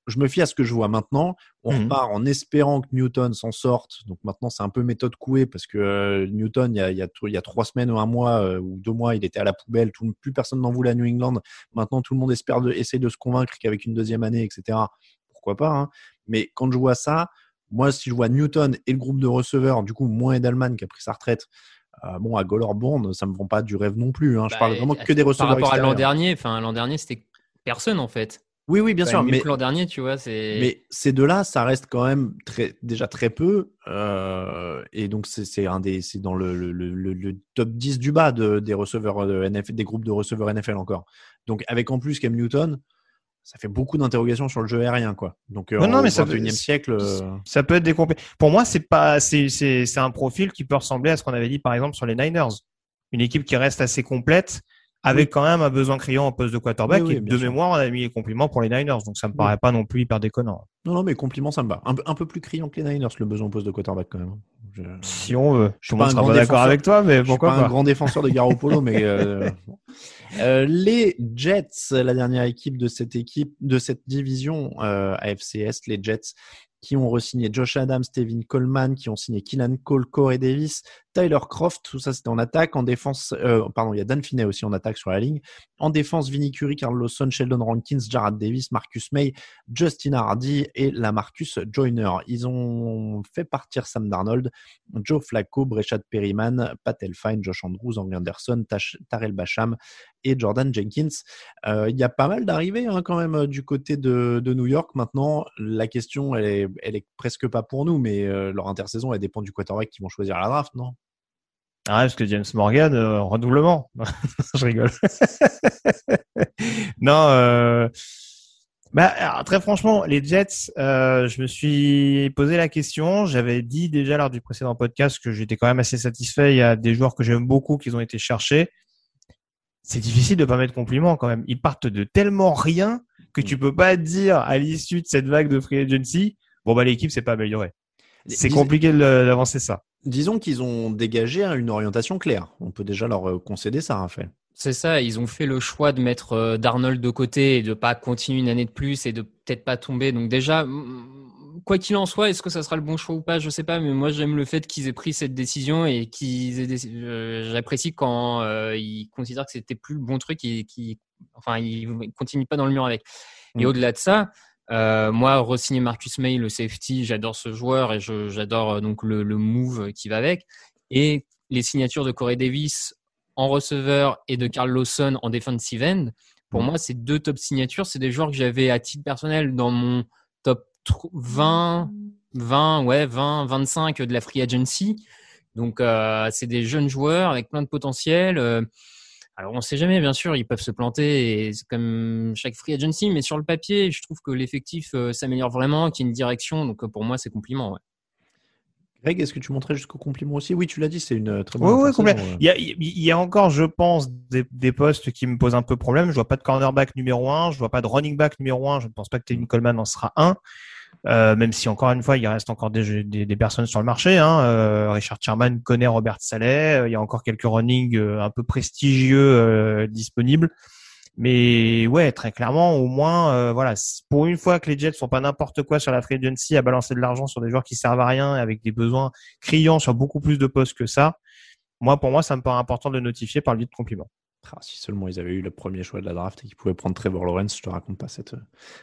je me fie à ce que je vois maintenant. On mmh. repart en espérant que Newton s'en sorte. Donc maintenant, c'est un peu méthode couée parce que euh, Newton, il y, a, il, y a, il y, a, trois semaines ou un mois euh, ou deux mois, il était à la poubelle. Tout, plus personne n'en voulait à New England. Maintenant, tout le monde espère de, essayer de se convaincre qu'avec une deuxième année, etc., pourquoi pas. Hein. Mais quand je vois ça, moi, si je vois Newton et le groupe de receveurs, du coup, moins Edelman qui a pris sa retraite, euh, bon, à Golorborn, ça me vend pas du rêve non plus. Hein. je bah, parle vraiment que des receveurs. Par rapport à l'an dernier, enfin, l'an dernier, c'était personne en fait. Oui, oui, bien sûr. Mais l'an dernier, tu vois, c'est. Mais ces deux-là, ça reste quand même très, déjà très peu. Euh, et donc, c'est un des, c'est dans le, le, le, le, top 10 du bas de, des receveurs de NFL, des groupes de receveurs NFL encore. Donc, avec en plus Cam Newton, ça fait beaucoup d'interrogations sur le jeu aérien, quoi. Donc, euh, non, mais ça 21e siècle. Euh, ça peut être des Pour moi, c'est pas, c'est, c'est un profil qui peut ressembler à ce qu'on avait dit, par exemple, sur les Niners. Une équipe qui reste assez complète avec quand même un besoin criant en poste de quarterback. Oui, oui, et de sûr. mémoire, on a mis les compliments pour les Niners, donc ça me paraît pas non plus hyper déconnant. Non, non, mais compliment, ça me va. Un, peu- un peu plus criant que les Niners, le besoin au poste de quarterback quand même. Je- Si on veut. Je suis pas d'accord avec toi, mais Je suis pourquoi pas pas? un grand défenseur de Garoppolo, mais [LAUGHS] euh. Euh, les Jets, la dernière équipe de cette équipe, de cette division euh, AFC Est, les Jets, qui ont re-signé Josh Adams, Tevin Coleman, qui ont signé Killan Cole, Corey Davis, Tyler Croft, tout ça c'était en attaque. En défense, euh, pardon, il y a Dan Finney aussi en attaque sur la ligne. En défense, Vinny Curry, Carl Lawson, Sheldon Rankins, Jarrad Davis, Marcus May, Justin Hardy et la Marcus Joyner. Ils ont fait partir Sam Darnold, Joe Flacco, Breshad Perryman, Pat Elfine, Josh Andrews, Henry Anderson, Tarell Basham et Jordan Jenkins. Euh, Il y a pas mal d'arrivées hein, quand même du côté de, New York. Maintenant, la question, elle est, presque pas pour nous, mais euh, leur intersaison, elle dépend du quarterback qui vont choisir la draft, non? Ah, parce que James Morgan, euh, redoublement. [LAUGHS] je rigole. [LAUGHS] non, euh... bah, alors, très franchement, les Jets, euh, je me suis posé la question. J'avais dit déjà lors du précédent podcast que j'étais quand même assez satisfait. Il y a des joueurs que j'aime beaucoup qui ont été cherchés. C'est difficile de pas mettre compliment quand même. Ils partent de tellement rien que tu peux pas dire à l'issue de cette vague de free agency, bon bah l'équipe s'est pas améliorée. C'est compliqué d'avancer ça. Disons qu'ils ont dégagé une orientation claire. On peut déjà leur euh, concéder ça, Raphaël. C'est ça, ils ont fait le choix de mettre euh, Darnold de côté et de pas continuer une année de plus et de peut-être pas tomber. Donc déjà, quoi qu'il en soit, est-ce que ça sera le bon choix ou pas Je sais pas, mais moi j'aime le fait qu'ils aient pris cette décision et qu'ils aient. déc- J'apprécie quand euh, ils considèrent que c'était plus le bon truc et qu'ils, enfin, ils continuent pas dans le mur avec. Et Mm. au-delà de ça. Euh, moi, re-signer Marcus May, le safety, j'adore ce joueur et j'adore euh, donc le, le move qui va avec. Et les signatures de Corey Davis en receveur et de Carl Lawson en defensive end, pour Mhm. moi, c'est deux top signatures. C'est des joueurs que j'avais à titre personnel dans mon top tr- 20, 20, ouais, 20, 25 de la free agency. Donc, euh, c'est des jeunes joueurs avec plein de potentiel. Euh, alors, on sait jamais, bien sûr, ils peuvent se planter et c'est comme chaque free agency, mais sur le papier, je trouve que l'effectif euh, s'améliore vraiment, qu'il y a une direction. Donc, euh, pour moi, c'est compliment. Ouais. Greg, est-ce que tu montrais jusqu'au compliment aussi? Oui, tu l'as dit, c'est une euh, très bonne Oui, oui, euh. Il y a, il y a encore, je pense, des, des postes qui me posent un peu problème. Je vois pas de cornerback numéro un, je vois pas de running back numéro un. Je ne pense pas que Tevin Coleman en sera un. Euh, même si encore une fois, il reste encore des, des, personnes sur le marché. Hein. Euh, Richard Sherman connaît Robert Saleh. Euh, Il y a encore quelques running euh, un peu prestigieux disponibles. Mais ouais, très clairement, au moins, voilà, pour une fois que les Jets sont pas n'importe quoi sur la free agency à balancer de l'argent sur des joueurs qui servent à rien avec des besoins criants sur beaucoup plus de postes que ça. Moi, pour moi, ça me paraît important de le notifier par le biais de compliments. Ah, si seulement ils avaient eu le premier choix de la draft et qu'ils pouvaient prendre Trevor Lawrence, je te raconte pas cette,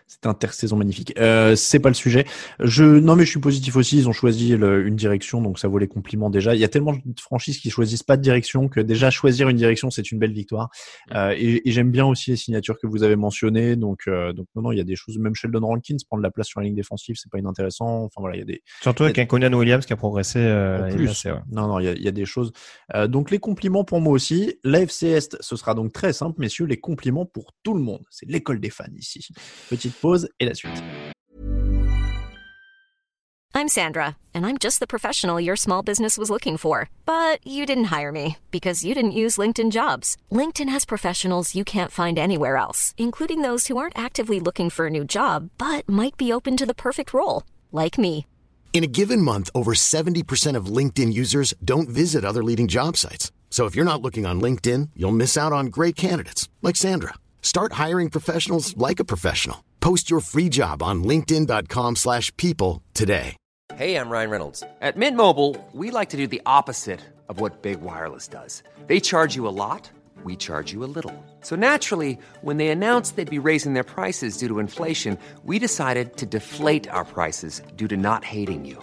cette intersaison magnifique. Euh, c'est pas le sujet. Je, non, mais je suis positif aussi. Ils ont choisi le- une direction, donc ça vaut les compliments déjà. Il y a tellement de franchises qui choisissent pas de direction que déjà choisir une direction, c'est une belle victoire. Euh, et et j'aime bien aussi les signatures que vous avez mentionnées. Donc, euh, donc non, non, il y a des choses. Même Sheldon Rankins prendre la place sur la ligne défensive, c'est pas inintéressant. Enfin voilà, il y a des, Surtout avec un Conan Williams qui a progressé euh, en plus. passée, ouais. Non, non, il y a, il y a des choses. Donc les compliments pour moi aussi. L'AFC Est, ce sera donc très simple, messieurs, les compliments pour tout le monde. C'est l'école des fans ici. Petite pause et la suite. I'm Sandra, and I'm just the professional your small business was looking for. But you didn't hire me because you didn't use LinkedIn jobs. LinkedIn has professionals you can't find anywhere else, including those who aren't actively looking for a new job but might be open to the perfect role, like me. In a given month, over 70% of LinkedIn users don't visit other leading job sites. So if you're not looking on LinkedIn, you'll miss out on great candidates like Sandra. Start hiring professionals like a professional. Post your free job on linkedin.com/people today. Hey, I'm Ryan Reynolds. At Mint Mobile, we like to do the opposite of what Big Wireless does. They charge you a lot, we charge you a little. So naturally, when they announced they'd be raising their prices due to inflation, we decided to deflate our prices due to not hating you.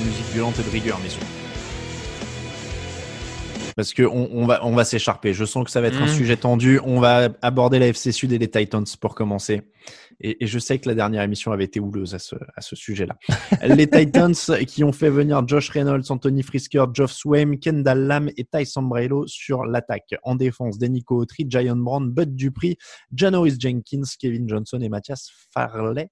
excellente et de rigueur, messieurs. Parce que on, on va, on va s'écharper. Je sens que ça va être un Mhm. sujet tendu. On va aborder la FC Sud et les Titans pour commencer. Et, je sais que la dernière émission avait été houleuse à ce, sujet-là. les Titans [LAUGHS] qui ont fait venir Josh Reynolds, Anthony Frisker, Geoff Swaim, Kendall Lam et Ty Sambrailo sur l'attaque. En défense, Denico Autry, Giant Brown, Bud Dupri, Janoris Jenkins, Kevin Johnson et Mathias Farley.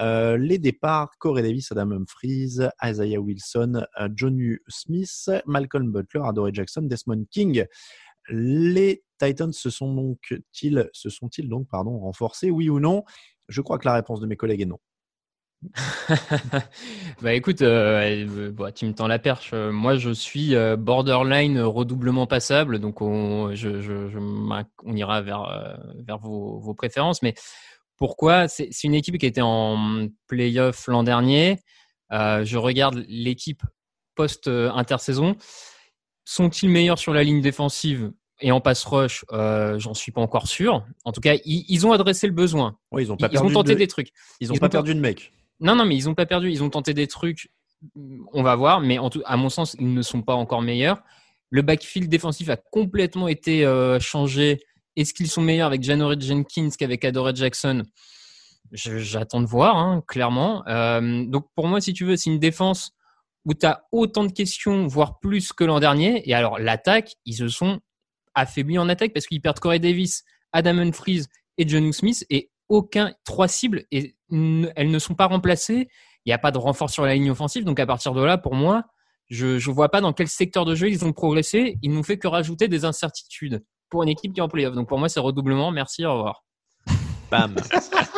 Euh, les départs, Corey Davis, Adam Humphries, Isaiah Wilson, euh, Jonu Smith, Malcolm Butler, Adore Jackson, Desmond King. Les Titans se sont donc ils se sont-ils donc pardon renforcés, oui ou non? Je crois que la réponse de mes collègues est non. [LAUGHS] bah écoute, euh, bah, tu me tends la perche. Moi, je suis euh, borderline redoublement passable, donc on, ira vers, euh, vos, préférences. Mais pourquoi? C'est une équipe qui était en playoff l'an dernier. Je regarde l'équipe post-intersaison. Sont-ils meilleurs sur la ligne défensive? Et en pass rush euh, J'en suis pas encore sûr. En tout cas, ils, ils ont adressé le besoin. Ils ont pas ils ont perdu tenté de- des trucs. Ils ont pas perdu de mec. Non, non, mais ils ont pas perdu. Ils ont tenté des trucs. On va voir, mais en tout, à mon sens, ils ne sont pas encore meilleurs. Le backfield défensif a complètement été euh, changé. Est-ce qu'ils sont meilleurs avec Janory Jenkins qu'avec Adore Jackson? J'attends de voir, hein, clairement. Euh, donc pour moi, si tu veux, c'est une défense où tu as autant de questions, voire plus que l'an dernier. Et alors, l'attaque, ils se sont affaiblis en attaque parce qu'ils perdent Corey Davis, Adam Humphries et John Smith et aucun trois cibles et elles ne sont pas remplacées. Il n'y a pas de renfort sur la ligne offensive. Donc à partir de là, pour moi, je ne vois pas dans quel secteur de jeu ils ont progressé. Ils n'ont fait que rajouter des incertitudes pour une équipe qui est en playoff. Donc pour moi, c'est redoublement. Merci, au revoir. Bam.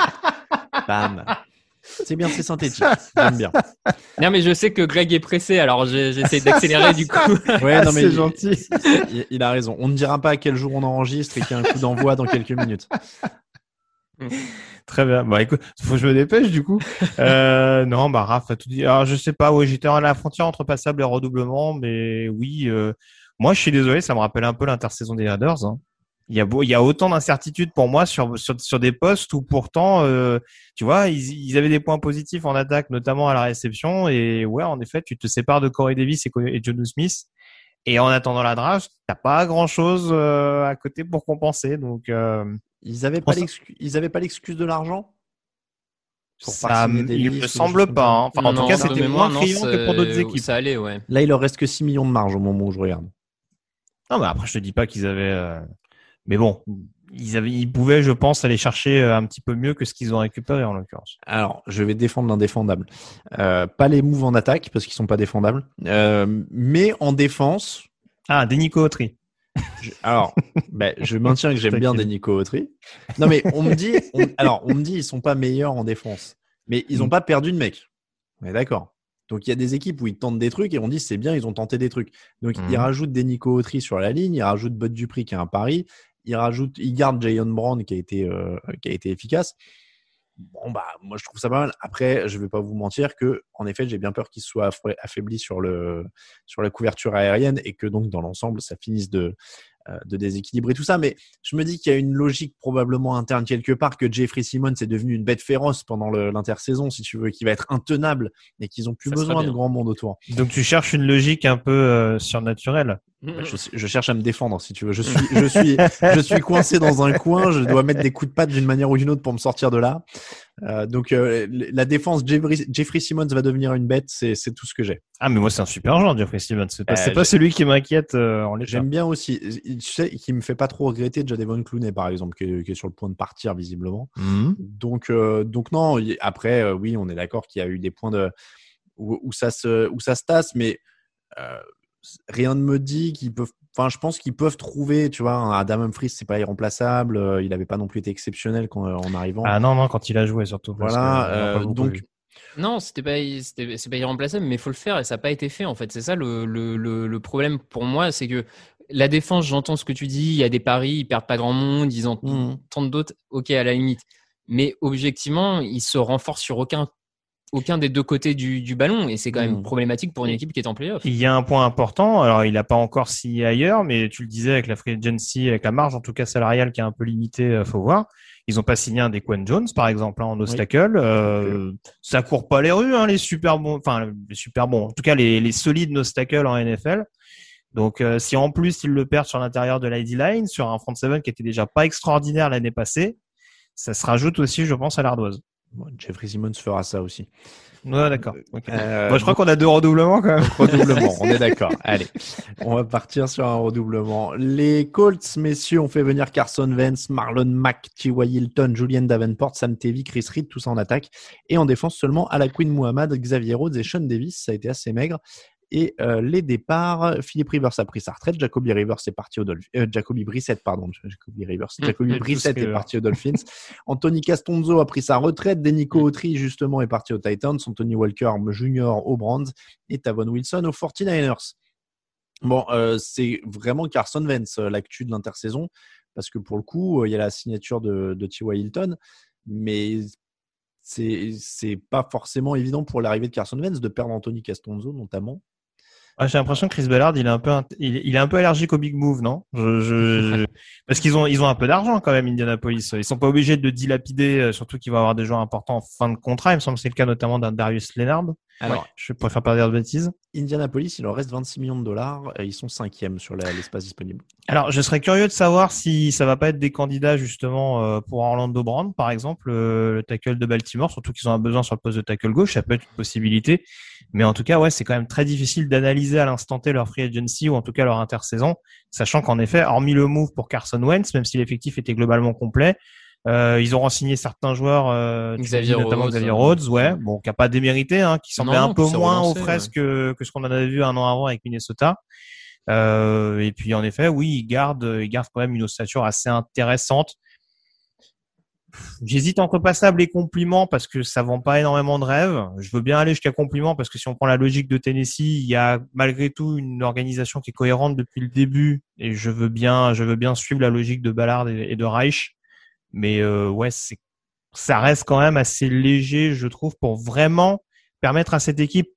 [LAUGHS] Bam. C'est bien, c'est synthétique. J'aime bien. Non, mais je sais que Greg est pressé, alors j'ai- j'essaie d'accélérer du coup. Ouais, non, mais C'est il- gentil. Il, il a raison. On ne dira pas à quel jour on enregistre et qu'il y a un coup d'envoi dans quelques minutes. Très bien. Bah écoute, faut que je me dépêche du coup. Euh, non, bah Raph a tout dit. Alors je sais pas, ouais, j'étais à la frontière entre passable et redoublement, mais oui. euh, moi, je suis désolé, ça me rappelle un peu l'intersaison des Raiders. hein. Il y a beau, il y a autant d'incertitudes pour moi sur, sur sur des postes où pourtant, euh, tu vois, ils, ils avaient des points positifs en attaque, notamment à la réception. Et ouais, en effet, tu te sépares de Corey Davis et, et John Smith. Et en attendant la draft, t'as pas grand chose à côté pour compenser. Donc euh, Ils avaient pas On s- l'excu- ils avaient pas l'excuse de l'argent? Ça, il me semble pas. hein. Enfin, en tout cas, c'était moins criant que pour d'autres équipes. Ça allait, ouais. Là, il leur reste que 6 millions de marge au moment où je regarde. Non, mais après, je te dis pas qu'ils avaient. Mais bon, ils avaient, ils pouvaient, je pense, aller chercher euh, un petit peu mieux que ce qu'ils ont récupéré en l'occurrence. Alors, je vais défendre l'indéfendable. Euh, pas les moves en attaque parce qu'ils sont pas défendables, Euh, mais en défense. Ah, Denico Autry. je- alors, [LAUGHS] ben, je maintiens que j'aime bien des Nico Autry. Non, mais on me dit, on- alors, on me dit ils sont pas meilleurs en défense, mais ils ont Mm. pas perdu de mec. On est d'accord. Donc il y a des équipes où ils tentent des trucs et on dit c'est bien, ils ont tenté des trucs. Donc ils rajoutent des Nico Autry sur la ligne, ils rajoutent Bud Dupri qui a un pari, ils rajoutent, ils gardent Jayon Brown qui a été euh, qui a été efficace. Bon bah moi je trouve ça pas mal. Après je vais pas vous mentir que en effet j'ai bien peur qu'ils soient affra- affaiblis sur le sur la couverture aérienne et que donc dans l'ensemble ça finisse de de déséquilibrer tout ça. Mais je me dis qu'il y a une logique probablement interne quelque part que Jeffrey Simmons est devenu une bête féroce pendant l'intersaison, si tu veux, qui va être intenable et qu'ils ont plus Ça besoin de grand monde autour. Donc tu cherches une logique un peu euh, surnaturelle. Bah, je, je cherche à me défendre, si tu veux. Je suis, je suis, je suis coincé dans un coin. Je dois mettre des coups de patte d'une manière ou d'une autre pour me sortir de là. Euh, donc euh, la défense, Jeffrey, Jeffrey Simmons va devenir une bête. C'est, c'est tout ce que j'ai. Ah, mais moi, c'est un super genre, Jeffrey Simmons. C'est pas, Euh, c'est pas j'ai- celui qui m'inquiète euh, en l'état. J'aime bien aussi. Tu sais, qui me fait pas trop regretter Jadevon Clooney, par exemple, qui est, qui est sur le point de partir visiblement. Mhm. Donc, euh, donc non. Après, euh, oui, on est d'accord qu'il y a eu des points de où, où ça se où ça se tasse, mais euh, rien ne me dit qu'ils peuvent. Enfin, je pense qu'ils peuvent trouver. Tu vois, Adam Humphries, c'est pas irremplaçable. euh, Il avait pas non plus été exceptionnel quand, en arrivant. Ah non, non, quand il a joué surtout. parce Voilà, que, euh, donc- vu. Non, c'était pas, c'était- c'est pas irremplaçable, mais il faut le faire et ça n'a pas été fait en fait. C'est ça le, le, le, le problème pour moi, c'est que la défense, j'entends ce que tu dis, il y a des paris, ils perdent pas grand monde, ils en Mhm. tentent d'autres, ok à la limite. Mais objectivement, ils se renforcent sur aucun aucun des deux côtés du, du ballon et c'est quand même Mm. problématique pour une équipe qui est en playoff. Il y a un point important. Alors, il n'a pas encore signé ailleurs, mais tu le disais avec la free agency, avec la marge, en tout cas salariale, qui est un peu limitée, euh, faut voir. Ils ont pas signé un Dequan Jones, par exemple, hein, en Oui. tackle. Euh, ça court pas les rues, hein, les super bons, enfin, les super bons. En tout cas, les, les solides nose tackle en NFL. Donc, euh, si en plus ils le perdent sur l'intérieur de l'ID line, sur un front seven qui était déjà pas extraordinaire l'année passée, ça se rajoute aussi, je pense, à l'ardoise. Bon, Jeffrey Simmons fera ça aussi. Ouais, d'accord. Ok. Euh, Bon, je crois qu'on a deux redoublements quand même. [LAUGHS] Redoublement, on est d'accord. Allez, on va partir sur un redoublement. Les Colts, messieurs, ont fait venir Carson Wentz, Marlon Mack, T.Y. Hilton, Julian Davenport, Sam Tevy, Chris Reed, tout ça en attaque. Et en défense seulement à la Queen Muhammad, Xavier Rhodes et Sean Davis. Ça a été assez maigre. Et euh, les départs, Philippe Rivers a pris sa retraite, Jacoby Rivers est parti au Dolphins, euh, Jacoby Brissett, pardon, Jacoby Rivers, Mm, Jacoby Brissett est parti aux Dolphins. Anthony Castonzo a pris sa retraite, Denico Autry justement est parti aux Titans, Anthony Walker Jr. aux Brands et Tavon Wilson aux 49ers. Bon, euh, c'est vraiment Carson Wentz, l'actu de l'intersaison, parce que pour le coup, il y a la signature de, de T.Y. Hilton, mais c'est c'est pas forcément évident pour l'arrivée de Carson Wentz de perdre Anthony Castonzo notamment. Ah, j'ai l'impression que Chris Ballard, il est un peu, il, il est un peu allergique au big move, non? Je, je, je- [LAUGHS] Parce qu'ils ont, ils ont un peu d'argent quand même, Indianapolis. Ils sont pas obligés de dilapider, euh, surtout qu'il va avoir des joueurs importants en fin de contrat. Il me semble que c'est le cas notamment d'un Darius Leonard. Alors, Je préfère pas dire de bêtises. Indianapolis, il leur reste 26 millions de dollars, et ils sont cinquièmes sur l'espace disponible. Alors, je serais curieux de savoir si ça va pas être des candidats justement euh, pour Orlando Brown, par exemple, euh, le tackle de Baltimore, surtout qu'ils ont un besoin sur le poste de tackle gauche, ça peut être une possibilité. Mais en tout cas, ouais, c'est quand même très difficile d'analyser à l'instant T leur free agency ou en tout cas leur intersaison, sachant qu'en effet, hormis le move pour Carson Wentz, même si l'effectif était globalement complet, euh, ils auront signé certains joueurs, euh, Xavier notamment Rhodes, Xavier euh, Rhodes, ouais, bon, qui a pas démérité, hein, qui semblait Non, un peu moins relancé, aux fraises ouais. que, que ce qu'on en avait vu un an avant avec Minnesota. Euh, et puis en effet, oui, il garde, il garde quand même une ossature assez intéressante. J'hésite entre passable et compliment parce que ça vend pas énormément de rêves. Je veux bien aller jusqu'à compliment parce que si on prend la logique de Tennessee, il y a malgré tout une organisation qui est cohérente depuis le début et je veux bien, je veux bien suivre la logique de Ballard et de Reich. Mais euh, ouais, c'est, ça reste quand même assez léger, je trouve, pour vraiment permettre à cette équipe,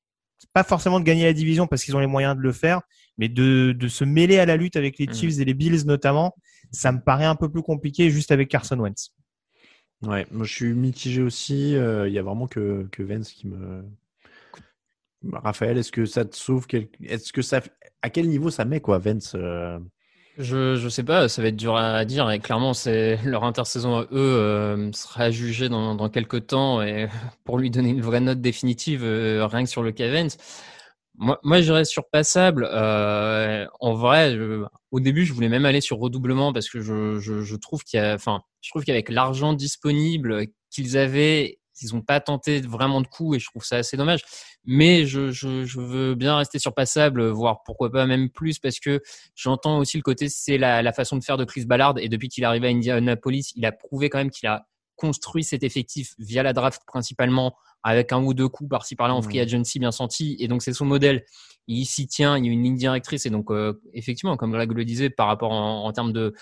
pas forcément de gagner la division parce qu'ils ont les moyens de le faire, mais de, de se mêler à la lutte avec les Mhm. Chiefs et les Bills notamment. Ça me paraît un peu plus compliqué juste avec Carson Wentz. Ouais, moi je suis mitigé aussi. euh, Il y a vraiment que, que Vence qui me. Raphaël, est-ce que ça te sauve quel... Est-ce que ça. À quel niveau ça met, quoi, Vence euh, Je je sais pas, ça va être dur à dire et clairement c'est [LAUGHS] leur intersaison eux euh, sera jugée dans dans quelques temps et [LAUGHS] pour lui donner une vraie note définitive euh, rien que sur le Cavens. Moi moi j'irais sur passable. Euh, en vrai, je- au début je voulais même aller sur redoublement parce que je je, je trouve qu'il y a enfin je trouve qu'avec l'argent disponible qu'ils avaient ils n'ont pas tenté vraiment de coup et je trouve ça assez dommage. Mais je, je, je veux bien rester sur passable, voire pourquoi pas même plus, parce que j'entends aussi le côté, c'est la, la façon de faire de Chris Ballard. Et depuis qu'il est arrivé à Indianapolis, il a prouvé quand même qu'il a construit cet effectif via la draft principalement, avec un ou deux coups par-ci par-là en free agency bien senti. Et donc c'est son modèle. Il s'y tient, il y a une ligne directrice. Et donc euh, effectivement, comme Greg le disait, par rapport en, en termes de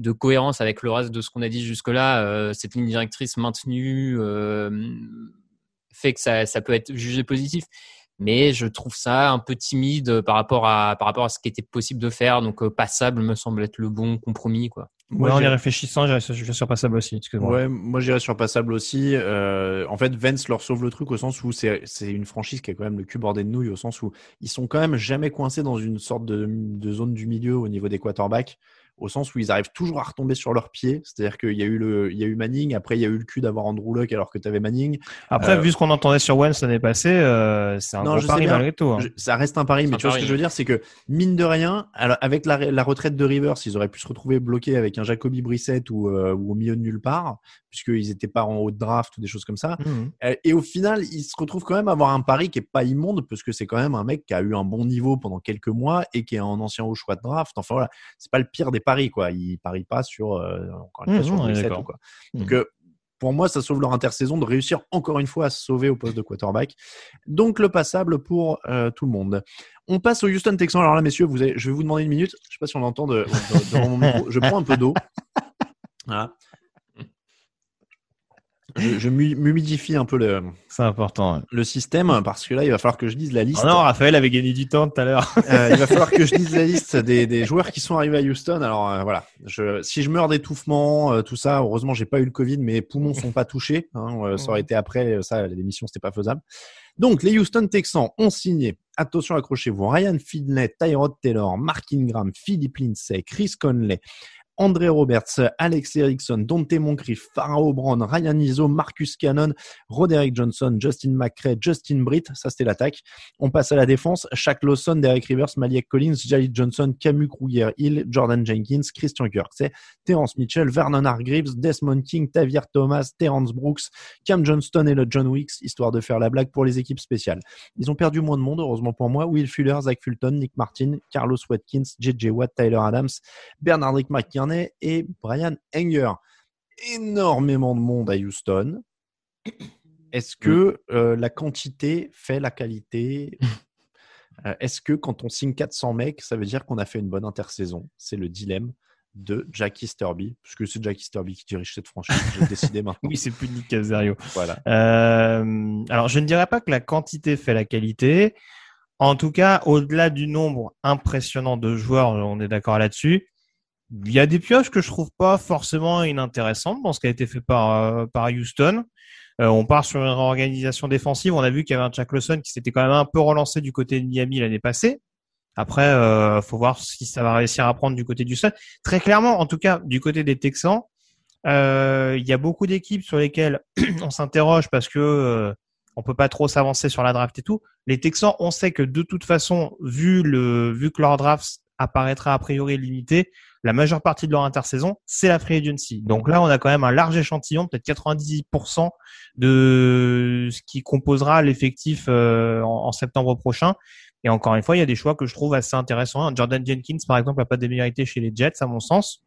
de cohérence avec le reste de ce qu'on a dit jusque-là, euh, cette ligne directrice maintenue euh, fait que ça, ça peut être jugé positif. Mais je trouve ça un peu timide par rapport à, par rapport à ce qui était possible de faire. Donc, euh, passable me semble être le bon compromis, quoi. Moi, en y réfléchissant, j'irais sur- je vais sur passable aussi. Excuse-moi. Ouais, moi j'irais sur passable aussi. Euh, en fait, Vence leur sauve le truc au sens où c'est c'est une franchise qui a quand même le cul bordé de nouilles, au sens où ils sont quand même jamais coincés dans une sorte de, de zone du milieu au niveau des quarterbacks, au sens où ils arrivent toujours à retomber sur leurs pieds. C'est-à-dire qu'il y a eu le, il y a eu Manning, après il y a eu le cul d'avoir Andrew Luck alors que tu avais Manning. Après, Euh, vu ce qu'on entendait sur Wentz l'année passée, euh, c'est un Non, gros pari bien. malgré tout. hein. Je- ça reste un pari, mais un tu vois ce que je veux dire, c'est que mine de rien, alors, avec la, la retraite de Rivers, ils auraient pu se retrouver bloqués avec un Jacoby Brissett ou, euh, ou au milieu de nulle part, puisqu'ils n'étaient pas en haut de draft ou des choses comme ça. Mhm. Euh, Et au final, ils se retrouvent quand même à avoir un pari qui est pas immonde, parce que c'est quand même un mec qui a eu un bon niveau pendant quelques mois et qui est un ancien haut choix de draft. Enfin voilà, c'est pas le pire des paris, quoi. Ils parient pas sur, euh, encore une fois, sur ou quoi. Mhm. Donc, euh, pour moi, ça sauve leur intersaison de réussir encore une fois à se sauver au poste de quarterback. Donc, le passable pour euh, tout le monde. On passe au Houston Texans. Alors là, messieurs, vous avez- je vais vous demander une minute. Je sais pas si on l'entend de, de- devant mon micro. Je prends un peu d'eau. [LAUGHS] Voilà. Je, m'humidifie un peu le, C'est important. ouais. le système parce que là, il va falloir que je dise la liste. Oh non, Raphaël avait gagné du temps tout à l'heure. Euh, il va falloir que je dise la liste [LAUGHS] des, des joueurs qui sont arrivés à Houston. Alors euh, voilà, je, si je meurs d'étouffement, euh, tout ça, heureusement j'ai pas eu le Covid, mes poumons sont pas touchés. Hein, euh, ça aurait été après, ça l'émission c'était pas faisable. Donc les Houston Texans ont signé. Attention, accrochez-vous. Ryan Finlay, Tyrod Taylor, Mark Ingram, Philip Lindsay, Chris Conley. André Roberts, Alex Erickson, Dante Moncrief, Pharaoh Brown, Ryan Izzo, Marcus Cannon, Roderick Johnson, Justin McCray, Justin Britt, ça c'était l'attaque. On passe à la défense. Shaq Lawson, Derek Rivers, Malik Collins, Jalid Johnson, Camus Kruger, Hill, Jordan Jenkins, Christian Kirksey, Terrence Mitchell, Vernon Hargreaves, Desmond King, Tavier Thomas, Terrence Brooks, Cam Johnston et le John Wicks, histoire de faire la blague pour les équipes spéciales. Ils ont perdu moins de monde, heureusement pour moi. Will Fuller, Zach Fulton, Nick Martin, Carlos Watkins, JJ Watt, Tyler Adams, Bernardrick McKinney et Brian Enger. Énormément de monde à Houston. Est-ce que euh, la quantité fait la qualité? [LAUGHS] Euh, Est-ce que quand on signe 400 mecs, ça veut dire qu'on a fait une bonne intersaison? C'est le dilemme de Jackie Sturby, puisque c'est Jackie Sturby qui dirige cette franchise. J'ai décidé maintenant. [LAUGHS] Oui, c'est plus Nick Casario. Voilà. Euh, alors, je ne dirais pas que la quantité fait la qualité. En tout cas, au-delà du nombre impressionnant de joueurs, on est d'accord là-dessus. Il y a des pioches que je trouve pas forcément inintéressantes dans ce qui a été fait par, euh, par Houston. Euh, on part sur une réorganisation défensive. On a vu qu'il y avait un Chuck Lawson qui s'était quand même un peu relancé du côté de Miami l'année passée. Après, euh, faut voir si ça va réussir à prendre du côté du Sun. Très clairement, en tout cas, du côté des Texans, euh, il y a beaucoup d'équipes sur lesquelles [CLEARS THROAT] on s'interroge parce que euh, on peut pas trop s'avancer sur la draft et tout. Les Texans, on sait que de toute façon, vu le vu que leur draft apparaîtra a priori limité, la majeure partie de leur intersaison, c'est la free agency. Donc là, on a quand même un large échantillon, peut-être 90% de ce qui composera l'effectif euh, en, septembre prochain. Et encore une fois, il y a des choix que je trouve assez intéressants. Jordan Jenkins, par exemple, n'a pas démérité chez les Jets, à mon sens.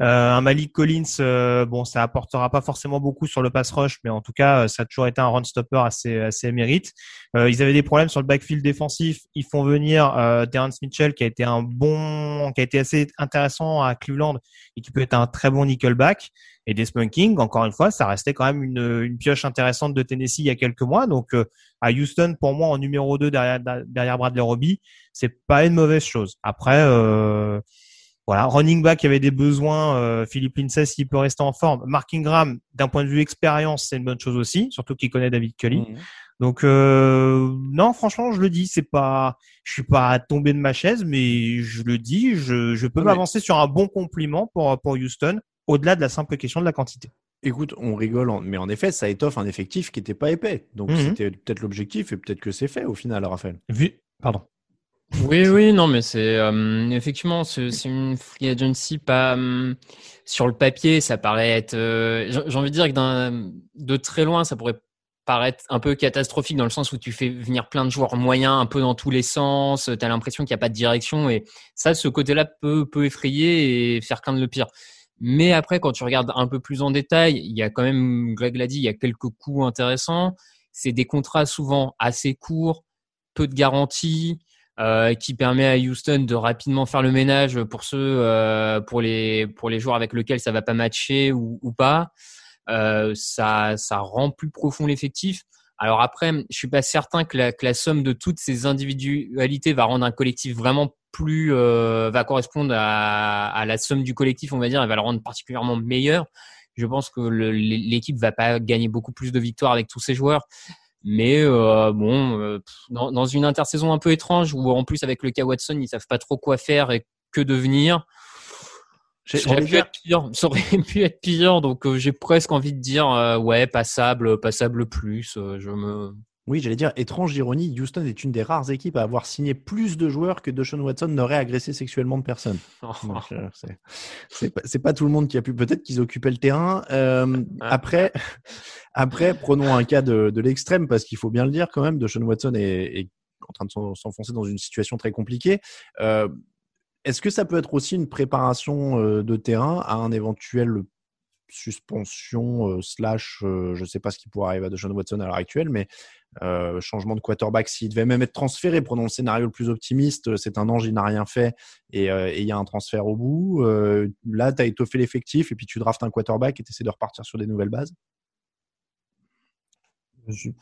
Euh, un Malik Collins, euh, bon, ça apportera pas forcément beaucoup sur le pass rush, mais en tout cas, euh, ça a toujours été un run stopper assez assez émérite. Ils avaient des problèmes sur le backfield défensif. Ils font venir euh, Terrence Mitchell, qui a été un bon, qui a été assez intéressant à Cleveland et qui peut être un très bon nickelback. Et Desmond King, encore une fois, ça restait quand même une, une pioche intéressante de Tennessee il y a quelques mois. Donc euh, à Houston, pour moi, en numéro 2 derrière derrière Bradley Roby, c'est pas une mauvaise chose. Après. Euh, voilà, running back, il y avait des besoins. Euh, Philippe Lindsay, s'il peut rester en forme. Mark Ingram, d'un point de vue expérience, c'est une bonne chose aussi, surtout qu'il connaît David Kelly. Mhm. Donc euh, non, franchement, je le dis, c'est pas, je suis pas tombé de ma chaise, mais je le dis, je, je peux m'avancer sur un bon compliment pour pour Houston, au-delà de la simple question de la quantité. Écoute, on rigole, mais en effet, ça étoffe un effectif qui n'était pas épais. Donc Mhm. c'était peut-être l'objectif et peut-être que c'est fait au final, Raphaël. Vu, pardon. Oui, oui, non, mais c'est euh, effectivement c'est une free agency pas hum, sur le papier, ça paraît être. euh, j'ai envie de dire que de très loin, ça pourrait paraître un peu catastrophique dans le sens où tu fais venir plein de joueurs moyens un peu dans tous les sens, tu as l'impression qu'il n'y a pas de direction et ça, ce côté-là peut peut effrayer et faire craindre le pire. Mais après, quand tu regardes un peu plus en détail, il y a quand même, Greg l'a dit, il y a quelques coups intéressants. C'est des contrats souvent assez courts, peu de garanties euh, qui permet à Houston de rapidement faire le ménage pour ceux, euh, pour les pour les joueurs avec lesquels ça va pas matcher ou, ou pas. Euh, ça ça rend plus profond l'effectif. Alors après, je suis pas certain que la, que la somme de toutes ces individualités va rendre un collectif vraiment plus euh, va correspondre à, à la somme du collectif, on va dire, et va le rendre particulièrement meilleur. Je pense que l'équipe va pas gagner beaucoup plus de victoires avec tous ces joueurs. Mais euh, bon, euh, dans, dans une intersaison un peu étrange où en plus avec le cas Watson, ils savent pas trop quoi faire et que devenir. Ça aurait pu être pire. [LAUGHS] Ça aurait pu être pire. Donc euh, j'ai presque envie de dire euh, ouais, passable, passable plus. euh, je me. Oui, j'allais dire, étrange ironie, Houston est une des rares équipes à avoir signé plus de joueurs que Deshaun Watson n'aurait agressé sexuellement de personne. [LAUGHS] Donc, euh, c'est- pas, tout le monde qui a pu. Peut-être qu'ils occupaient le terrain. Euh, après, après, prenons un cas de, de l'extrême parce qu'il faut bien le dire quand même. Deshaun Watson est, est en train de s'en- s'enfoncer dans une situation très compliquée. Euh, Est-ce que ça peut être aussi une préparation de terrain à un éventuel suspension euh, slash, euh, je ne sais pas ce qui pourrait arriver à Deshaun Watson à l'heure actuelle, mais euh, changement de quarterback, s'il devait même être transféré, prenons le scénario le plus optimiste, c'est un ange, il n'a rien fait et euh, il y a un transfert au bout. Euh, là, tu as étoffé l'effectif et puis tu draftes un quarterback et tu essaies de repartir sur des nouvelles bases?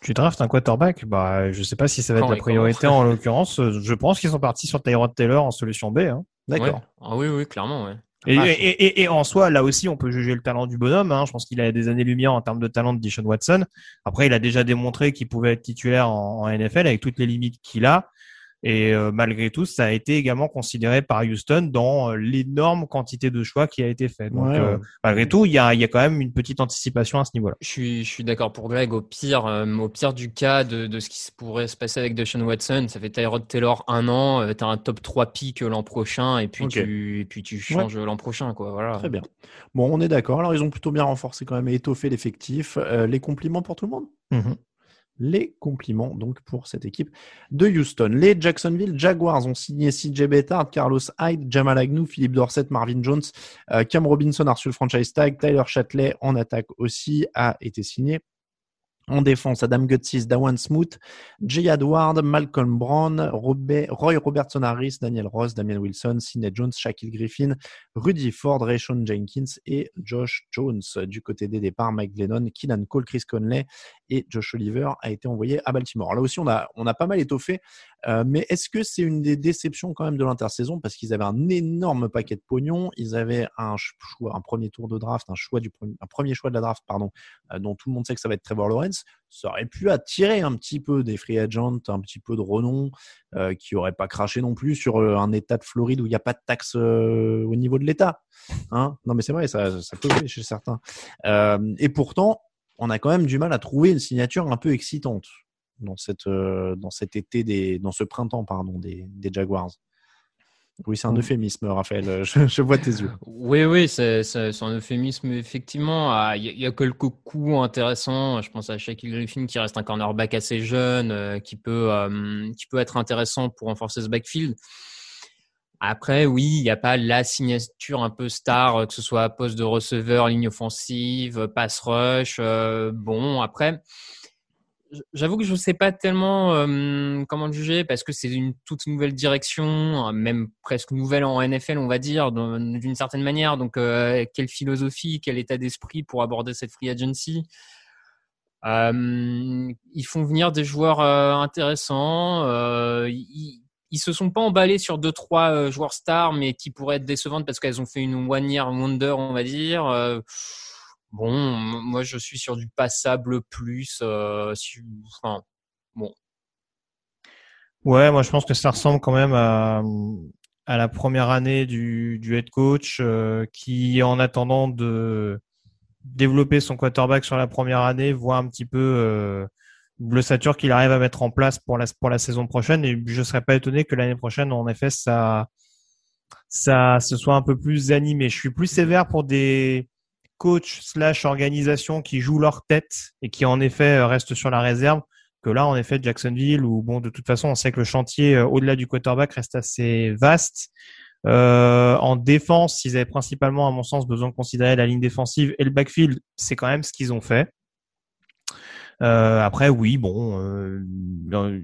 Tu draftes un quarterback? Bah, Je sais pas si ça va être la priorité en l'occurrence. Je pense qu'ils sont partis sur Tyrod Taylor en solution B. Hein. D'accord. Ah oui, oui, clairement, ouais. Et, et, et, en soi, là aussi, on peut juger le talent du bonhomme. Hein. Je pense qu'il a des années-lumière en termes de talent de Dishon Watson. Après, il a déjà démontré qu'il pouvait être titulaire en, en, NFL avec toutes les limites qu'il a. Et euh, malgré tout, ça a été également considéré par Houston dans euh, l'énorme quantité de choix qui a été fait. Donc, euh, malgré tout, il y a, y a quand même une petite anticipation à ce niveau-là. Je suis, je suis d'accord pour Greg. Au pire, au pire du cas de, de ce qui pourrait se passer avec Deshaun Watson, ça fait Tyrod Taylor un an, tu as un top 3 pick l'an prochain, et puis tu, et puis tu changes l'an prochain, quoi. Voilà. Très bien. Bon, on est d'accord. Alors, ils ont plutôt bien renforcé quand même et étoffé l'effectif. les compliments pour tout le monde? Mmh les compliments donc pour cette équipe de Houston. Les Jacksonville Jaguars ont signé CJ Bettard, Carlos Hyde, Jamal Agnew, Philippe Dorset, Marvin Jones, euh, Cam Robinson a reçu franchise tag, Tyler Châtelet en attaque aussi a été signé. En défense, Adam Gutsis, Dawan Smoot, Jay Edward, Malcolm Brown, Roy Robertson Harris, Daniel Ross, Damian Wilson, Sidney Jones, Shaquille Griffin, Rudy Ford, Rayshon Jenkins et Josh Jones. Du côté des départs, Mike Glennon, Keenan Cole, Chris Conley et Josh Oliver a été envoyé à Baltimore. Là aussi, on a, on a pas mal étoffé euh, mais est-ce que c'est une des déceptions quand même de l'intersaison? Parce qu'ils avaient un énorme paquet de pognon, ils avaient un choix, un premier tour de draft, un choix du un premier choix de la draft, pardon, euh, dont tout le monde sait que ça va être Trevor Lawrence. Ça aurait pu attirer un petit peu des free agents, un petit peu de renom, euh, qui n'auraient pas craché non plus sur un État de Floride où il n'y a pas de taxes au niveau de l'État. Hein non, mais c'est vrai, ça, ça peut jouer chez certains. et pourtant, on a quand même du mal à trouver une signature un peu excitante dans, cette, euh, dans cet été, des, dans ce printemps pardon, des, des Jaguars. Oui, c'est un euphémisme, Raphaël. Euh, je, vois tes yeux. Oui, oui, c'est un euphémisme, effectivement. Ah, il y, a quelques coups intéressants. Je pense à Shaquille Griffin qui reste un cornerback assez jeune, euh, qui, peut, qui peut être intéressant pour renforcer ce backfield. Après, oui, il n'y a pas la signature un peu star, que ce soit poste de receveur, ligne offensive, pass rush. bon, après, J'avoue que je ne sais pas tellement euh, comment le juger parce que c'est une toute nouvelle direction, même presque nouvelle en NFL, on va dire, d'une certaine manière. Donc, euh, quelle philosophie, quel état d'esprit pour aborder cette free agency? Euh, Ils font venir des joueurs intéressants. Ils se sont pas emballés sur deux trois joueurs stars, mais qui pourraient être décevantes parce qu'elles ont fait une one year wonder, on va dire. Bon, moi je suis sur du passable plus. Euh, enfin, bon. Ouais, moi je pense que ça ressemble quand même à, à la première année du, du head coach euh, qui, en attendant de développer son quarterback sur la première année, voit un petit peu euh, l'ossature qu'il arrive à mettre en place pour la, saison prochaine. Et je serais pas étonné que l'année prochaine, en effet, ça, ça se soit un peu plus animé. Je suis plus sévère pour des coach slash organisation qui jouent leur tête et qui en effet euh, restent sur la réserve que là en effet Jacksonville où bon de toute façon on sait que le chantier euh, au-delà du quarterback reste assez vaste euh, en défense ils avaient principalement à mon sens besoin de considérer la ligne défensive et le backfield c'est quand même ce qu'ils ont fait euh, après oui bon euh,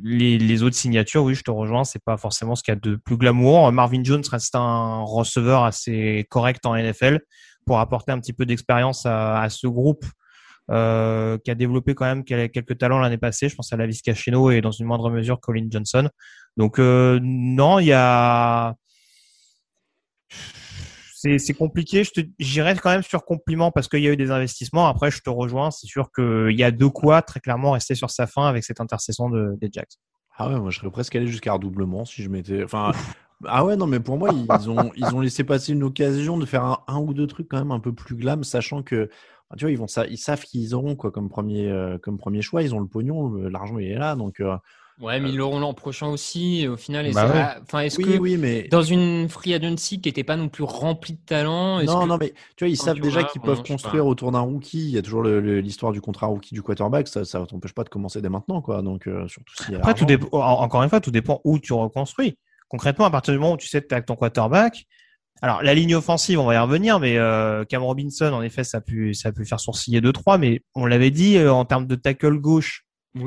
les, les, autres signatures oui je te rejoins c'est pas forcément ce qu'il y a de plus glamour Marvin Jones reste un receveur assez correct en NFL pour apporter un petit peu d'expérience à, à, ce groupe euh, qui a développé quand même quelques talents l'année passée. Je pense à Lavis Cachino et dans une moindre mesure Colin Johnson. Donc euh, non, il y a c'est compliqué. Je j'irai quand même sur compliment parce qu'il y a eu des investissements. Après, je te rejoins. C'est sûr qu'il y a de quoi très clairement rester sur sa fin avec cette intercession de, des Jacks. Ah ouais, moi je serais presque allé jusqu'à un doublement si je m'étais. Enfin, ah ouais, non, mais pour moi, ils ont, [LAUGHS] ils ont laissé passer une occasion de faire un, ou deux trucs quand même un peu plus glam, sachant que, tu vois, ils, vont, ils savent qu'ils auront quoi comme premier, euh, comme premier choix. Ils ont le pognon, l'argent il est là. Donc, euh, ouais, mais ils l'auront l'an prochain aussi. Au final, bah enfin, est-ce que oui, mais... dans une free agency qui n'était pas non plus remplie de talent Non, non, mais tu vois, ils savent déjà qu'ils peuvent construire autour d'un rookie. Il y a toujours l'histoire du contrat rookie du quarterback. Ça ne t'empêche pas de commencer dès maintenant. Quoi. Donc, euh, surtout si Après, tout encore une fois, tout dépend où tu reconstruis concrètement, à partir du moment où tu sais que tu as ton quarterback, alors la ligne offensive, on va y revenir, mais euh, Cam Robinson, en effet, ça a pu, ça a pu faire sourciller 2-3, mais on l'avait dit euh, en termes de tackle gauche,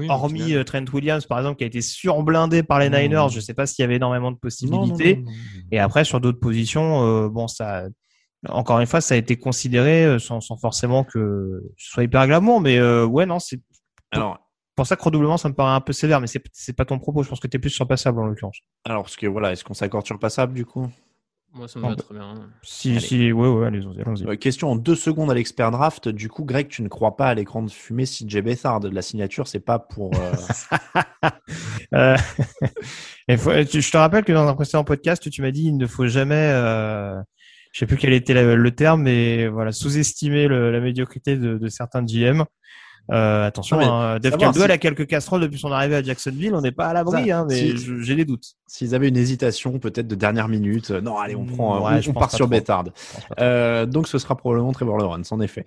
hormis euh, Trent Williams, par exemple, qui a été surblindé par les Niners, je ne sais pas s'il y avait énormément de possibilités. Et après, sur d'autres positions, euh, bon, ça, encore une fois, ça a été considéré sans, sans forcément que ce soit hyper glamour, mais ouais, non, c'est. Alors, pour ça que redoublement, ça me paraît un peu sévère, mais c'est c'est pas ton propos. Je pense que tu es plus sur passable en l'occurrence. Alors, parce que voilà, est-ce qu'on s'accorde sur passable du coup? Moi, ça me va très bien. Si, Allez. si, ouais, ouais, allez, allons-y. Euh, Question en deux secondes à l'expert draft. Du coup, Greg, tu ne crois pas à l'écran de fumée CJ Bethard La signature, c'est pas pour. euh, [LAUGHS] Euh, [LAUGHS] faut- tu- je te rappelle que dans un précédent podcast, tu m'as dit il ne faut jamais, euh, je sais plus quel était la- le terme, mais voilà, sous-estimer la médiocrité de, de certains GM. Euh, attention, Non, hein, Dave Caldwell si- a quelques casseroles depuis son arrivée à Jacksonville. On n'est pas à l'abri, hein, mais si- j'ai des doutes. S'ils avaient une hésitation, peut-être de dernière minute. euh, Non, allez, on prend, Mm, ouais, on- je on part sur. Bethard. Euh, donc, ce sera probablement Trevor Lawrence, en effet.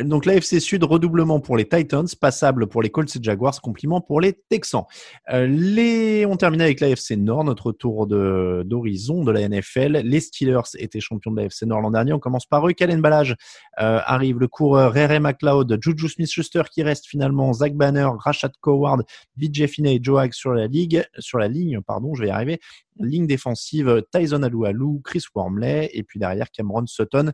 Donc, l'AFC Sud, redoublement pour les Titans, passable pour les Colts et Jaguars, compliment pour les Texans. Euh, les... On termine avec l'AFC Nord, notre tour d'horizon de, la NFL. Les Steelers étaient champions de l'AFC Nord l'an dernier. On commence par eux. Balage euh, arrive, le coureur Ray McLeod, Juju Smith-Schuster qui reste finalement, Zach Banner, Rashad Coward, BJ Finney et Joe sur la ligue, sur la ligne, pardon, je vais y arriver. Ligne défensive, Tyson Alualu, Chris Wormley, et puis derrière Cameron Sutton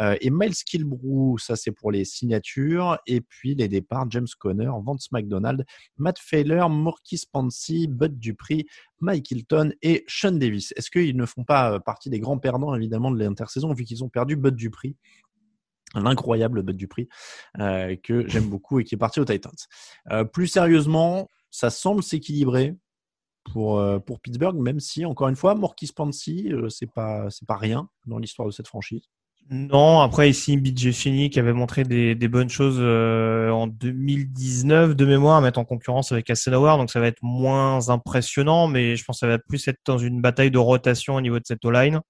euh, et Miles Kilbrew, ça c'est pour les signatures, et puis les départs, James Conner, Vance McDonald, Matt Failer, Morkis Pansy, Bud Dupree, Mike Hilton et Sean Davis. Est-ce qu'ils ne font pas euh, partie des grands perdants évidemment de l'intersaison vu qu'ils ont perdu Bud Dupree? L'incroyable Bud Dupree, euh, que j'aime beaucoup et qui est parti aux Titans. Euh, plus sérieusement, ça semble s'équilibrer pour, euh, Pittsburgh, même si, encore une fois, Morkis Pansy, euh, c'est pas, pas rien dans l'histoire de cette franchise. Non, après ici, BJ Finney qui avait montré des, des bonnes choses euh, en 2019 de mémoire à mettre en concurrence avec Hasselauer, donc ça va être moins impressionnant, mais je pense que ça va plus être dans une bataille de rotation au niveau de cette O-line.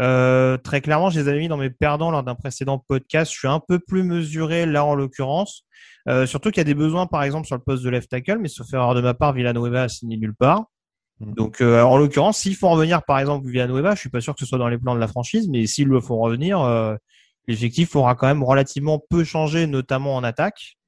Euh, très clairement, je les avais mis dans mes perdants lors d'un précédent podcast. Je suis un peu plus mesuré là en l'occurrence. Euh, surtout qu'il y a des besoins, par exemple, sur le poste de left tackle, mais sauf erreur de ma part, Villanueva a signé nulle part. Donc, euh, en l'occurrence, s'il faut revenir, par exemple, Villanueva, je suis pas sûr que ce soit dans les plans de la franchise, mais s'ils le font revenir, euh, l'effectif aura quand même relativement peu changé, notamment en attaque,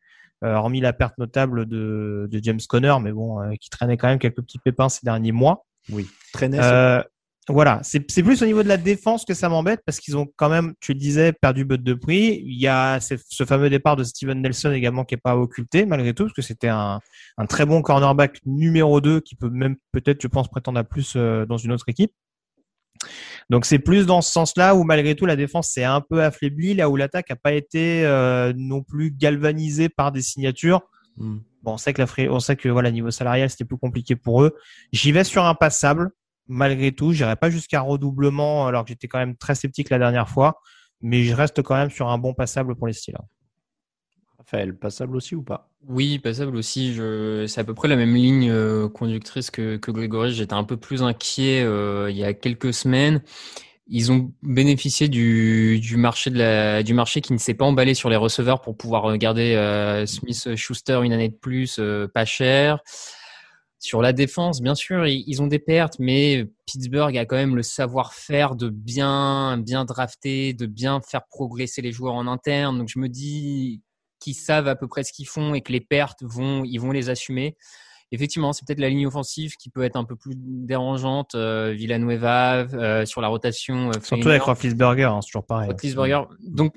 euh, hormis la perte notable de, de James Conner, mais bon, euh, qui traînait quand même quelques petits pépins ces derniers mois. Oui, traînait. Euh, voilà, c'est plus au niveau de la défense que ça m'embête parce qu'ils ont quand même, tu le disais, perdu Bud de prix. Il y a ce, ce fameux départ de Steven Nelson également qui est pas occulté malgré tout parce que c'était un, un très bon cornerback numéro 2 qui peut même peut-être, je pense, prétendre à plus euh, dans une autre équipe. Donc c'est plus dans ce sens-là où malgré tout la défense s'est un peu affaiblie, là où l'attaque a pas été euh, non plus galvanisée par des signatures. Mm. Bon, on sait que la on sait que voilà niveau salarial c'était plus compliqué pour eux. J'y vais sur un passable malgré tout. J'irai pas jusqu'à redoublement alors que j'étais quand même très sceptique la dernière fois, mais je reste quand même sur un bon passable pour les Steelers. Raphaël, passable aussi ou pas? Oui, passable aussi. Je... C'est à peu près la même ligne euh, conductrice que, que Grégory. J'étais un peu plus inquiet euh, il y a quelques semaines. Ils ont bénéficié du, du marché de la, du marché qui ne s'est pas emballé sur les receveurs pour pouvoir garder euh, Smith Schuster une année de plus, euh, pas cher. Sur la défense, bien sûr, ils, ont des pertes, mais Pittsburgh a quand même le savoir-faire de bien, bien drafter, de bien faire progresser les joueurs en interne. Donc je me dis qu'ils savent à peu près ce qu'ils font et que les pertes vont, ils vont les assumer. Effectivement, c'est peut-être la ligne offensive qui peut être un peu plus dérangeante. Euh, Villanueva euh, sur la rotation. euh, Surtout avec Roethlisberger, hein, c'est toujours pareil. Roethlisberger. Donc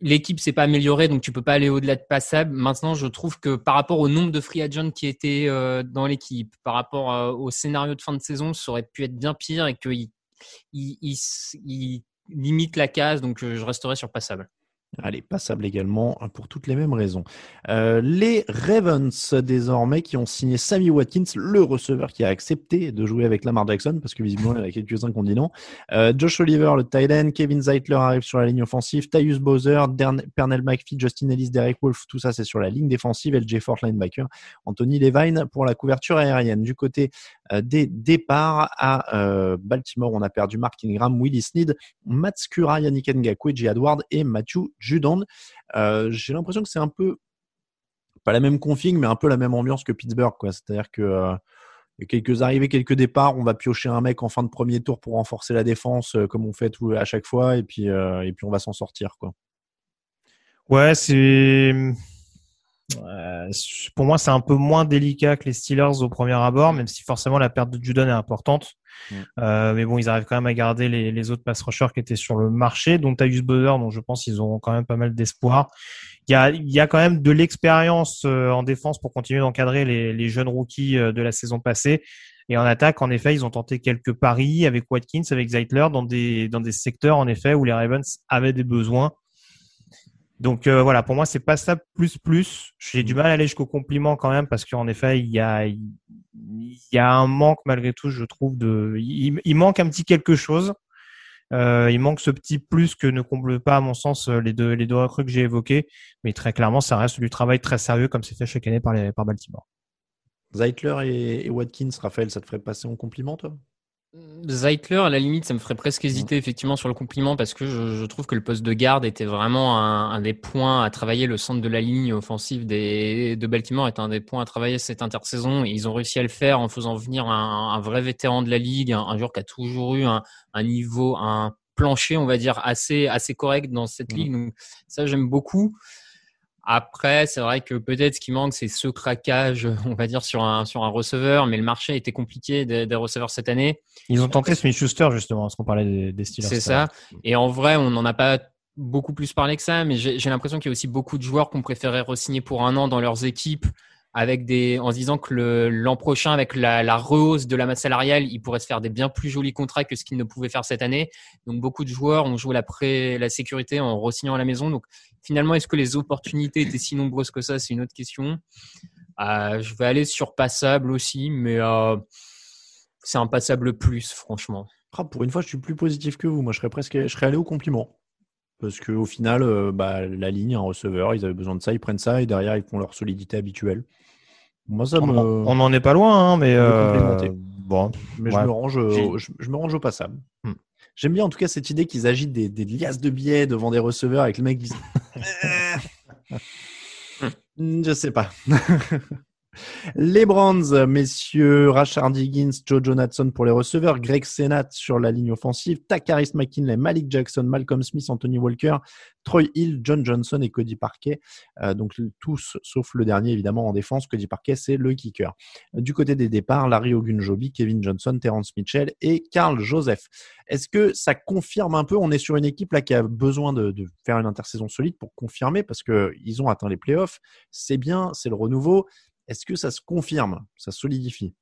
l'équipe s'est pas améliorée, donc tu peux pas aller au-delà de passable. Maintenant, je trouve que par rapport au nombre de free agents qui étaient euh, dans l'équipe, par rapport euh, au scénario de fin de saison, ça aurait pu être bien pire et qu'il il, il, limite la case. Donc euh, je resterai sur passable. Allez, passable également hein, pour toutes les mêmes raisons. Euh, les Ravens, désormais, qui ont signé Sammy Watkins, le receveur qui a accepté de jouer avec Lamar Jackson, parce que visiblement, il y en a quelques-uns qui ont dit non. Euh, Josh Oliver, le tight end, Kevin Zeitler arrive sur la ligne offensive, Tyus Bowser, Pernell McPhee, Justin Ellis, Derek Wolf, tout ça, c'est sur la ligne défensive, LJ Fort, linebacker, Anthony Levine pour la couverture aérienne. Du côté des départs à euh, Baltimore, on a perdu Mark Ingram, Willie Sneed, Matt Skura, Yannick Ngakwe, J. Edward et Matthew Judon. Euh, J'ai l'impression que c'est un peu pas la même config, mais un peu la même ambiance que Pittsburgh. C'est-à-dire que euh, quelques arrivées, quelques départs, on va piocher un mec en fin de premier tour pour renforcer la défense, euh, comme on fait à chaque fois, et puis euh, et puis on va s'en sortir, quoi. Ouais, c'est euh, pour moi c'est un peu moins délicat que les Steelers au premier abord, même si forcément la perte de Judon est importante. Euh, mais bon, ils arrivent quand même à garder les, les autres pass rushers qui étaient sur le marché, dont Tyus Bowser, dont je pense qu'ils ont quand même pas mal d'espoir. Il y a, il y a quand même de l'expérience euh, en défense pour continuer d'encadrer les, les jeunes rookies euh, de la saison passée. Et en attaque, en effet, ils ont tenté quelques paris avec Watkins, avec Zeitler, dans des, dans des secteurs, en effet, où les Ravens avaient des besoins. Donc euh, voilà, pour moi, c'est pas ça plus plus. J'ai du mal à aller jusqu'au compliment quand même parce qu'en effet, il y a il y a un manque malgré tout, je trouve de il, il manque un petit quelque chose. Euh, il manque ce petit plus que ne comble pas à mon sens les deux les deux recrues que j'ai évoquées, mais très clairement, ça reste du travail très sérieux comme c'est fait chaque année par les par Baltimore. Zeitler et, et Watkins, Raphaël, ça te ferait passer en compliment, toi? Zeitler, à la limite, ça me ferait presque hésiter effectivement sur le compliment parce que je, je trouve que le poste de garde était vraiment un, un, des points à travailler. Le centre de la ligne offensive des, de Baltimore est un des points à travailler cette intersaison. Et ils ont réussi à le faire en faisant venir un, un vrai vétéran de la ligue, un, un, joueur qui a toujours eu un, niveau, un plancher, on va dire, assez, assez correct dans cette ligue. Donc ça, j'aime beaucoup. Après, c'est vrai que peut-être ce qui manque, c'est ce craquage, [LAUGHS] on va dire, sur un, sur un receveur, mais le marché était compliqué des, des receveurs cette année. Ils ont tenté Smith Schuster, justement, parce qu'on parlait des, des Steelers. C'est ça. Et en vrai, on n'en a pas beaucoup plus parlé que ça, mais j'ai l'impression qu'il y a aussi beaucoup de joueurs qu'on préférait re-signer pour un an dans leurs équipes avec des, en se disant que l'an prochain, avec la, rehausse de la masse salariale, il pourrait se faire des bien plus jolis contrats que ce qu'il ne pouvait faire cette année. Donc beaucoup de joueurs ont joué la, la sécurité en re-signant à la maison. Donc finalement, est-ce que les opportunités étaient si nombreuses que ça? C'est une autre question. Euh, je vais aller sur passable aussi, mais euh, c'est un passable plus, franchement. Ah, pour une fois, je suis plus positif que vous. Moi, je serais presque, je serais allé au compliment. Parce qu'au final, euh, bah, la ligne, un receveur, ils avaient besoin de ça, ils prennent ça et derrière, ils font leur solidité habituelle. Moi, ça me... On n'en est pas loin, hein, mais euh... bon. Mais ouais. je, me range, au, je, je, me range au passable. Hmm. J'aime bien en tout cas cette idée qu'ils agitent des, des, liasses de billets devant des receveurs avec le mec qui dit [LAUGHS] Je sais pas. [LAUGHS] Les Brands, messieurs, Rashard Higgins, Joe Jonathan pour les receveurs, Greg Senat sur la ligne offensive, Takaris McKinley, Malik Jackson, Malcolm Smith, Anthony Walker, Troy Hill, John Johnson et Cody Parquet. Euh, donc tous, sauf le dernier évidemment en défense. Cody Parquet, c'est le kicker. Du côté des départs, Larry Ogunjobi, Kevin Johnson, Terrence Mitchell et Carl Joseph. Est-ce que ça confirme un peu On est sur une équipe là qui a besoin de, de faire une intersaison solide pour confirmer parce que ils ont atteint les playoffs. C'est bien, c'est le renouveau. Est-ce que ça se confirme Ça se solidifie?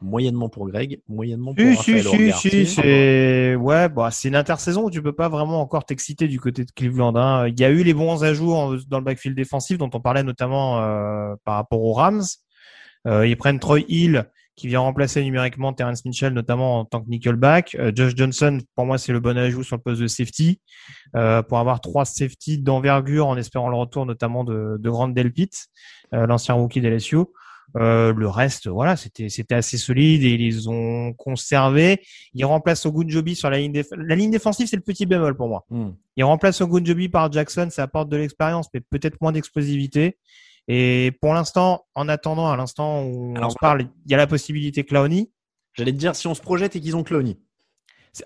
Moyennement pour Greg, moyennement pour si, Raphaël si, si, c'est ouais, bah, c'est une intersaison où tu peux pas vraiment encore t'exciter du côté de Cleveland. Hein. Il y a eu les bons ajouts dans le backfield défensif dont on parlait notamment euh, par rapport aux Rams. Euh, ils prennent Troy Hill qui vient remplacer numériquement Terrence Mitchell, notamment en tant que nickelback. Euh, Josh Johnson, pour moi, c'est le bon ajout sur le poste de safety, euh, pour avoir trois safety d'envergure en espérant le retour notamment de, de Grant Delpit, euh, l'ancien rookie d'LSU. Euh, le reste, voilà, c'était c'était assez solide et ils les ont conservé. Ils remplacent Ogunjobi sur la ligne déf la ligne défensive, c'est le petit bémol pour moi. Hmm. Ils remplacent Ogunjobi par Jackson, ça apporte de l'expérience, mais peut-être moins d'explosivité. Et pour l'instant, en attendant, à l'instant où Alors, on se parle, il y a la possibilité Clowny. J'allais te dire si on se projette et qu'ils ont Clowny.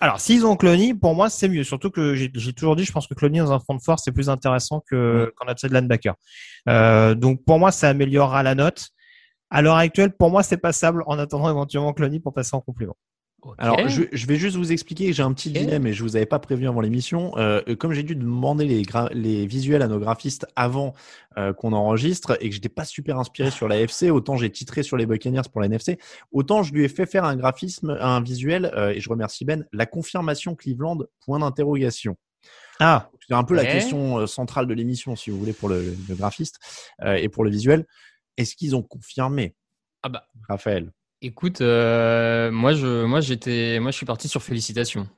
Alors, s'ils ont Clowny, pour moi, c'est mieux. Surtout que j'ai toujours dit, je pense que Clowny dans un front de force, c'est plus intéressant que mmh. qu'en upside linebacker. Euh, donc, pour moi, ça améliorera la note. À l'heure actuelle, pour moi, c'est passable en attendant éventuellement Clowny pour passer en complément. Okay. Alors, je, je, vais juste vous expliquer, j'ai un petit okay. dilemme et je vous avais pas prévu avant l'émission. Euh, comme j'ai dû demander les, les, visuels à nos graphistes avant euh, qu'on enregistre et que j'étais pas super inspiré sur la FC, autant j'ai titré sur les Buccaneers pour la NFC, autant je lui ai fait faire un graphisme, un visuel, euh, et je remercie Ben, la confirmation Cleveland, point d'interrogation. Ah, c'est un peu okay. la question centrale de l'émission, si vous voulez, pour le, le graphiste et pour le visuel. Est-ce qu'ils ont confirmé ah bah. Raphaël? Écoute, euh, moi je, moi j'étais, moi je suis parti sur félicitations.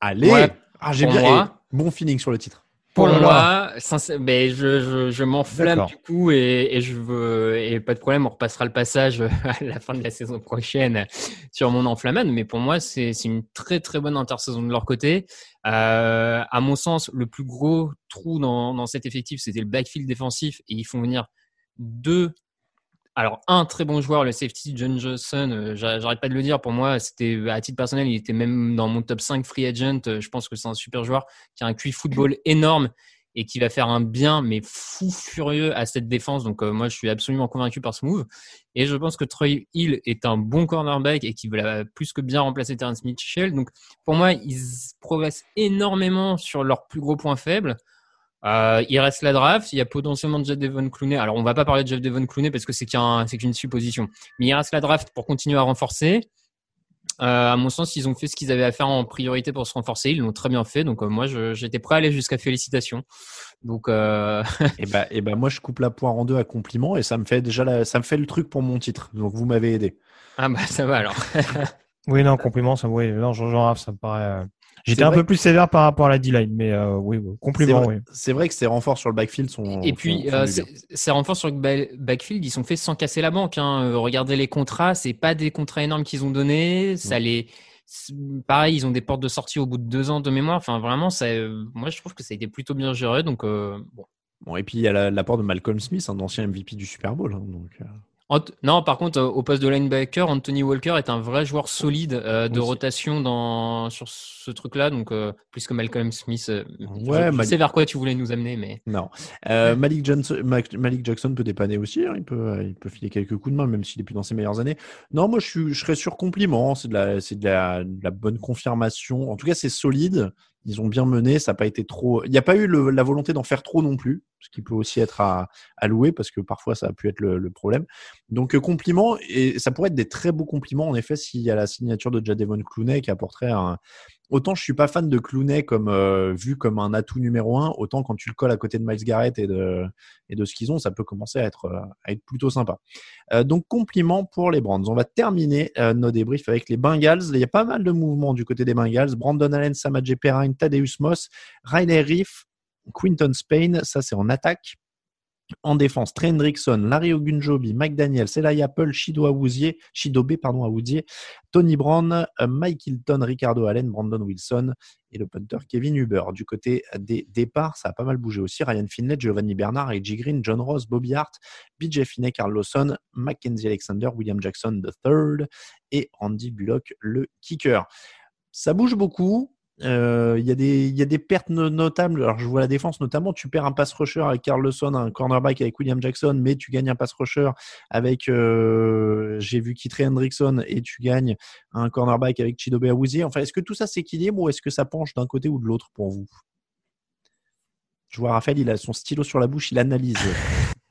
Allez, ouais, ah, j'ai bien. Moi, bon feeling sur le titre. Pour oh moi, mais je, je, je m'enflamme du coup et, et, je veux et pas de problème, on repassera le passage [LAUGHS] à la fin de la saison prochaine sur mon enflammade. Mais pour moi, c'est une très très bonne intersaison de leur côté. Euh, à mon sens, le plus gros trou dans, dans cet effectif, c'était le backfield défensif et ils font venir deux alors, un très bon joueur, le safety John Johnson, euh, j'arrête pas de le dire, pour moi, c'était à titre personnel, il était même dans mon top 5 free agent. Euh, je pense que c'est un super joueur qui a un QI football énorme, et qui va faire un bien mais fou furieux à cette défense. Donc moi je suis absolument convaincu par ce move et je pense que Troy Hill est un bon cornerback et qui va plus que bien remplacer Terrence Mitchell. Donc pour moi ils progressent énormément sur leurs plus gros points faibles. Euh, il reste la draft. Il y a potentiellement Jeff Devon Clooney. Alors, on va pas parler de Jeff Devon Clooney parce que c'est qu'une supposition. Mais il reste la draft pour continuer à renforcer. Euh, à mon sens, ils ont fait ce qu'ils avaient à faire en priorité pour se renforcer. Ils l'ont très bien fait. Donc, euh, moi, j'étais prêt à aller jusqu'à félicitations. Donc, euh... et bah, et bah, moi, je coupe la poire en deux à compliment et ça me fait déjà ça me fait le truc pour mon titre. Donc, vous m'avez aidé. Ah bah, ça va alors. [LAUGHS] oui, non, compliment, ça, oui, non, Jean-Jean ça me paraît. J'étais un peu plus sévère par rapport à la D-line, mais euh, oui, compliment. C'est vrai, que ces renforts sur le backfield sont. Et puis, euh, ces renforts sur le backfield, ils sont faits sans casser la banque. Hein. Euh, regardez les contrats, c'est pas des contrats énormes qu'ils ont donnés. Ça les. Pareil, ils ont des portes de sortie au bout de deux ans de mémoire. Enfin, vraiment, ça, moi, je trouve que ça a été plutôt bien géré. Donc, bon. Bon, et puis il y a l'apport de Malcolm Smith, un ancien MVP du Super Bowl. Hein, donc, non, par contre, au poste de linebacker, Anthony Walker est un vrai joueur solide euh, de rotation dans sur ce truc-là, donc euh, plus que Malcolm Smith. Euh, ouais, je, sais vers quoi tu voulais nous amener, mais non. Malik, Johnson, Malik Jackson peut dépanner aussi. Hein, il peut, il peut filer quelques coups de main, même s'il est plus dans ses meilleures années. Non, moi, je, suis, je serais sur compliment. C'est de la, c'est de la, de la bonne confirmation. En tout cas, c'est solide. Ils ont bien mené, ça n'a pas été trop. Il n'y a pas eu la volonté d'en faire trop non plus, ce qui peut aussi être à, louer parce que parfois ça a pu être le, problème. Donc euh, compliment et ça pourrait être des très beaux compliments en effet s'il y a la signature de Jadevon Clooney qui apporterait un, autant je suis pas fan de Clooney comme euh, vu comme un atout numéro un, autant quand tu le colles à côté de Miles Garrett et de et de ce qu'ils ont, ça peut commencer à être euh, à être plutôt sympa. Euh, donc compliment pour les Brands. On va terminer nos débriefs avec les Bengals. Il y a pas mal de mouvements du côté des Bengals. Brandon Allen, Samadje Perrine, Thaddeus Moss, Riley Reef, Quinton Spain, ça c'est en attaque. En défense, Trey Hendrickson, Larry Ogunjobi, Mike Daniel, Selay Apple, Shido Awuzie, Shidobe, pardon, Tony Brown, euh, Mike Hilton, Ricardo Allen, Brandon Wilson et le punter Kevin Huber. Du côté des départs, ça a pas mal bougé aussi. Ryan Finley, Giovanni Bernard, A.J. Green, John Ross, Bobby Hart, BJ Finney, Carl Lawson, Mackenzie Alexander, William Jackson III et Andy Bullock, le kicker. Ça bouge beaucoup. Euh, il y, a des, pertes notables. Alors, je vois la défense notamment. Tu perds un pass rusher avec Carlson, un cornerback avec William Jackson, mais tu gagnes un pass rusher avec, euh, j'ai vu Kitre Hendrickson, et tu gagnes un cornerback avec Chidobe Awuzie. Enfin, est-ce que tout ça s'équilibre ou est-ce que ça penche d'un côté ou de l'autre pour vous? Je vois Raphaël, il a son stylo sur la bouche, il analyse.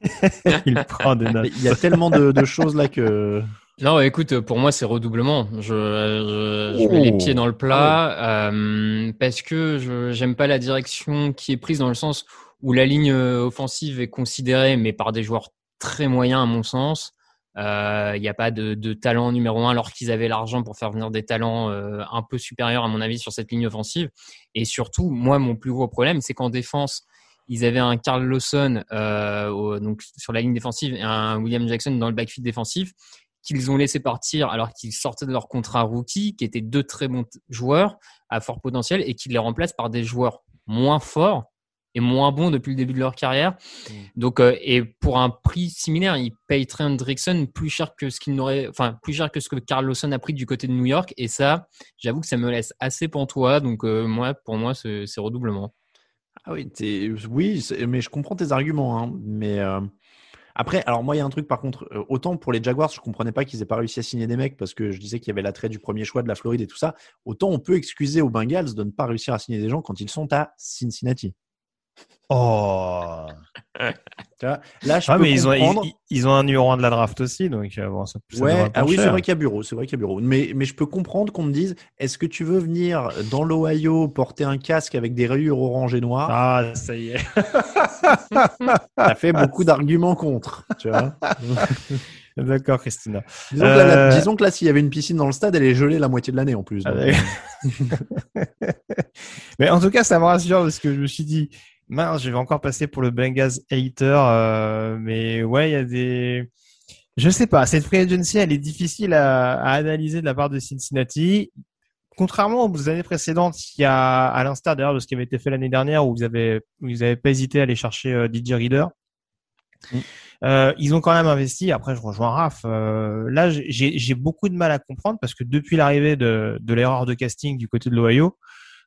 [LAUGHS] il prend des notes. Il y a tellement de choses là que. Non, écoute, pour moi, c'est redoublement. Je, je, mets les oh. pieds dans le plat ah euh, parce que je j'aime pas la direction qui est prise dans le sens où la ligne euh, offensive est considérée, mais par des joueurs très moyens à mon sens. Il euh, n'y a pas de, de, talent numéro un alors qu'ils avaient l'argent pour faire venir des talents euh, un peu supérieurs à mon avis sur cette ligne offensive. Et surtout, moi, mon plus gros problème, c'est qu'en défense, ils avaient un Carl Lawson euh, donc sur la ligne défensive et un William Jackson dans le backfield défensif qu'ils ont laissé partir alors qu'ils sortaient de leur contrat rookie, qui étaient deux très bons joueurs à fort potentiel et qui les remplacent par des joueurs moins forts et moins bons depuis le début de leur carrière. Mm. Donc, euh, et pour un prix similaire, ils payent Trent Hendrickson plus cher que ce qu'il n'aurait, enfin, plus cher que ce que Carl Lawson a pris du côté de New York. Et ça, j'avoue que ça me laisse assez pantois. Donc, euh, moi, pour moi, c'est redoublement. Ah oui, oui, mais je comprends tes arguments, hein, mais euh, après, alors moi, il y a un truc par contre, euh, autant pour les Jaguars, je comprenais pas qu'ils aient pas réussi à signer des mecs parce que je disais qu'il y avait l'attrait du premier choix de la Floride et tout ça. Autant on peut excuser aux Bengals de ne pas réussir à signer des gens quand ils sont à Cincinnati. Oh. [LAUGHS] là, je ah, peux mais ils ont, ils, ont un numéro 1 de la draft aussi, donc euh, bon, ça, ouais, ah oui, c'est vrai qu'il y a bureau, c'est vrai qu'il y a bureau. Mais, mais je peux comprendre qu'on me dise, est-ce que tu veux venir dans l'Ohio porter un casque avec des rayures orange et noires? Ah, ça y est. [LAUGHS] ça fait beaucoup d'arguments contre, tu vois. [LAUGHS] D'accord, Christina. Euh, disons, que là, s'il y avait une piscine dans le stade, elle est gelée la moitié de l'année en plus. Ah, mais en tout cas, ça me rassure parce que je me suis dit, mince, je vais encore passer pour le Bengals hater. Euh, mais ouais, il y a des. Je sais pas, cette free agency, elle est difficile à, analyser de la part de Cincinnati. Contrairement aux années précédentes, il y a, à l'instar d'ailleurs de ce qui avait été fait l'année dernière, où vous avez, vous avez pas hésité à aller chercher euh, DJ Reader. Mm. Euh, ils ont quand même investi. Après, je rejoins Raph. Euh, là, j'ai beaucoup de mal à comprendre parce que depuis l'arrivée de, de l'erreur de casting du côté de l'Ohio,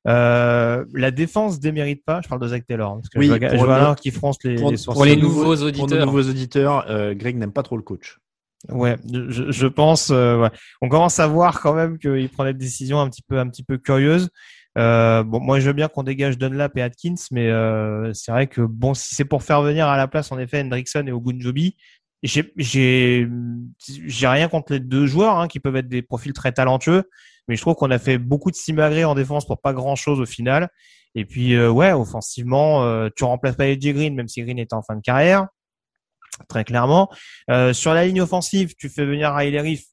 Euh, la défense démérite pas. Je parle de Zach Taylor hein, parce que Oui, je vois, pour je vois le- alors qui fronce les, Pour, les pour nouveaux Pour nos auditeurs. nouveaux auditeurs, euh, Greg n'aime pas trop le coach. Ouais, je, je pense. euh, ouais. On commence à voir quand même qu'il prend des décisions un petit peu, un petit peu curieuses. Euh, bon, moi, je veux bien qu'on dégage Dunlap et Atkins, mais euh, c'est vrai que bon, si c'est pour faire venir à la place en effet Hendrickson et Ogunjobi, j'ai, j'ai, j'ai rien contre les deux joueurs hein, qui peuvent être des profils très talentueux, mais je trouve qu'on a fait beaucoup de simagrées en défense pour pas grand chose au final. Et puis euh, ouais, offensivement, euh, tu remplaces pas AJ Green, même si Green est en fin de carrière très clairement. Euh, sur la ligne offensive, tu fais venir Riley Reef.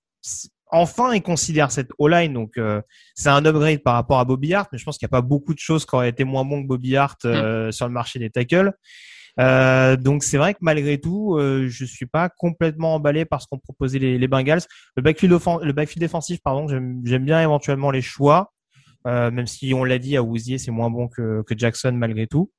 Enfin, il considère cette O-line, donc euh, c'est un upgrade par rapport à Bobby Hart, mais je pense qu'il n'y a pas beaucoup de choses qui auraient été moins bons que Bobby Hart euh, sur le marché des tackles. Euh, donc c'est vrai que malgré tout, euh, je suis pas complètement emballé par ce qu'ont proposé les, les Bengals. Le backfield, le backfield défensif, pardon, j'aime bien éventuellement les choix, euh, même si on l'a dit à Wouzier, c'est moins bon que, que Jackson malgré tout.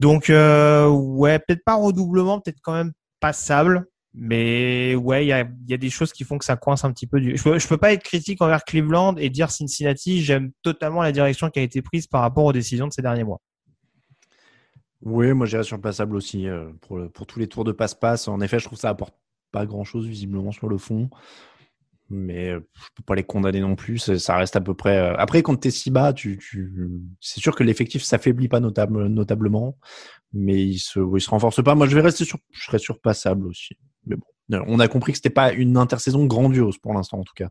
Donc euh, ouais, peut-être pas redoublement, peut-être quand même passable. Mais ouais, il y a, y a des choses qui font que ça coince un petit peu. Du... Je, peux, je peux pas être critique envers Cleveland et dire Cincinnati, j'aime totalement la direction qui a été prise par rapport aux décisions de ces derniers mois. Oui, moi j'irais sur le passable aussi euh, pour, pour tous les tours de passe-passe. En effet, je trouve ça apporte pas grand-chose visiblement sur le fond. Mais euh, je peux pas les condamner non plus. Ça reste à peu près. euh, Après, quand t'es si bas, tu, tu... c'est sûr que l'effectif s'affaiblit pas notable, notablement, mais il se, il se renforce pas. Moi, je vais rester sur, je serais sur passable aussi. Mais bon, on a compris que c'était pas une intersaison grandiose pour l'instant en tout cas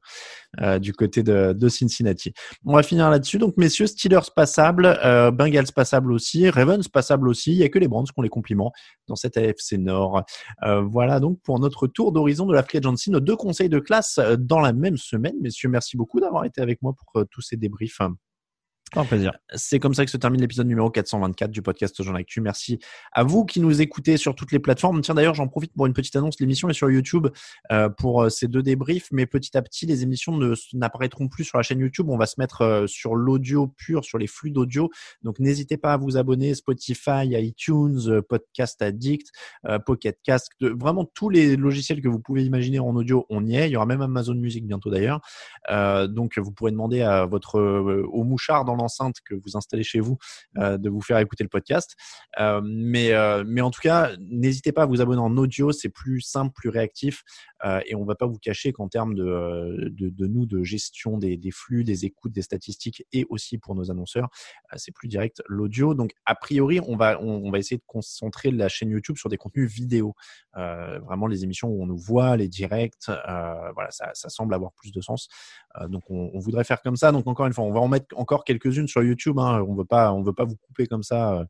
euh, du côté de, Cincinnati. On va finir là-dessus. Donc, messieurs, Steelers passable, euh, Bengals passable aussi, Ravens passable aussi. Il y a que les Browns qui ont les compliments dans cette AFC Nord. Euh, voilà donc pour notre tour d'horizon de la Free Agency, nos deux conseils de classe euh, dans la même semaine. Messieurs, merci beaucoup d'avoir été avec moi pour euh, tous ces débriefs. Un plaisir. C'est comme ça que se termine l'épisode numéro 424 du podcast Jean Actu. Merci à vous qui nous écoutez sur toutes les plateformes. Tiens, d'ailleurs, j'en profite pour une petite annonce. L'émission est sur YouTube euh, pour euh, ces deux débriefs, mais petit à petit, les émissions n'apparaîtront plus sur la chaîne YouTube. On va se mettre euh, sur l'audio pur, sur les flux d'audio. Donc, n'hésitez pas à vous abonner. Spotify, iTunes, euh, Podcast Addict, euh, Pocket Cast, vraiment tous les logiciels que vous pouvez imaginer en audio, on y est. Il y aura même Amazon Music bientôt d'ailleurs. Euh, donc, vous pourrez demander à votre euh, au mouchard dans l'enceinte que vous installez chez vous euh, de vous faire écouter le podcast. Euh, mais, euh, mais en tout cas, n'hésitez pas à vous abonner en audio, c'est plus simple, plus réactif, et on va pas vous cacher qu'en termes de, de, nous, de gestion des, flux, des écoutes, des statistiques, et aussi pour nos annonceurs, c'est plus direct l'audio. Donc a priori, on va, on, va essayer de concentrer la chaîne YouTube sur des contenus vidéo, vraiment les émissions où on nous voit, les directs, voilà, ça, semble avoir plus de sens. Donc on, on voudrait faire comme ça. Donc encore une fois, on va en mettre encore sur YouTube. Hein. On veut pas, on veut pas vous couper comme ça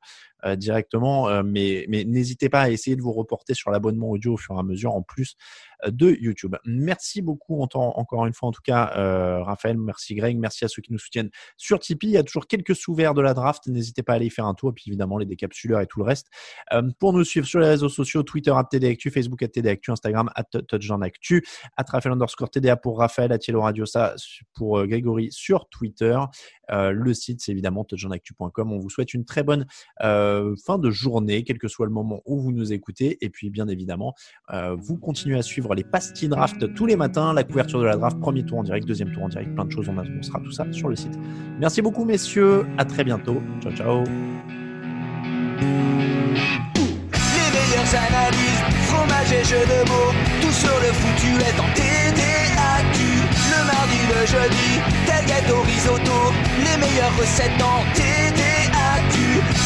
euh, directement, euh, mais, mais n'hésitez pas à essayer de vous reporter sur l'abonnement audio au fur et à mesure en plus euh, de YouTube. Merci beaucoup encore une fois en tout cas, Raphaël. Merci Greg. Merci à ceux qui nous soutiennent sur Tipeee. Il y a toujours quelques sous-verts de la draft. N'hésitez pas à aller y faire un tour. Et puis évidemment les décapsuleurs et tout le reste. Pour nous suivre sur les réseaux sociaux, Twitter at TDActu, Facebook at TDActu, Instagram at TouchdownActu, at Raphaël underscore TDA pour Raphaël, at Radio, ça pour euh, Grégory sur Twitter. Le site, c'est évidemment touchdownactu.com. On vous souhaite une très bonne euh, fin de journée, quel que soit le moment où vous nous écoutez. Et puis, bien évidemment, euh, vous continuez à suivre les pastilles draft tous les matins, la couverture de la draft, premier tour en direct, deuxième tour en direct, plein de choses. On annoncera tout ça sur le site. Merci beaucoup, messieurs. À très bientôt. Ciao, ciao. Les meilleures analyses, fromage et jeux de mots, tout sur le foutu est en TDAQ. Le mardi, le jeudi, tel gâteau les meilleures recettes en TDAQ.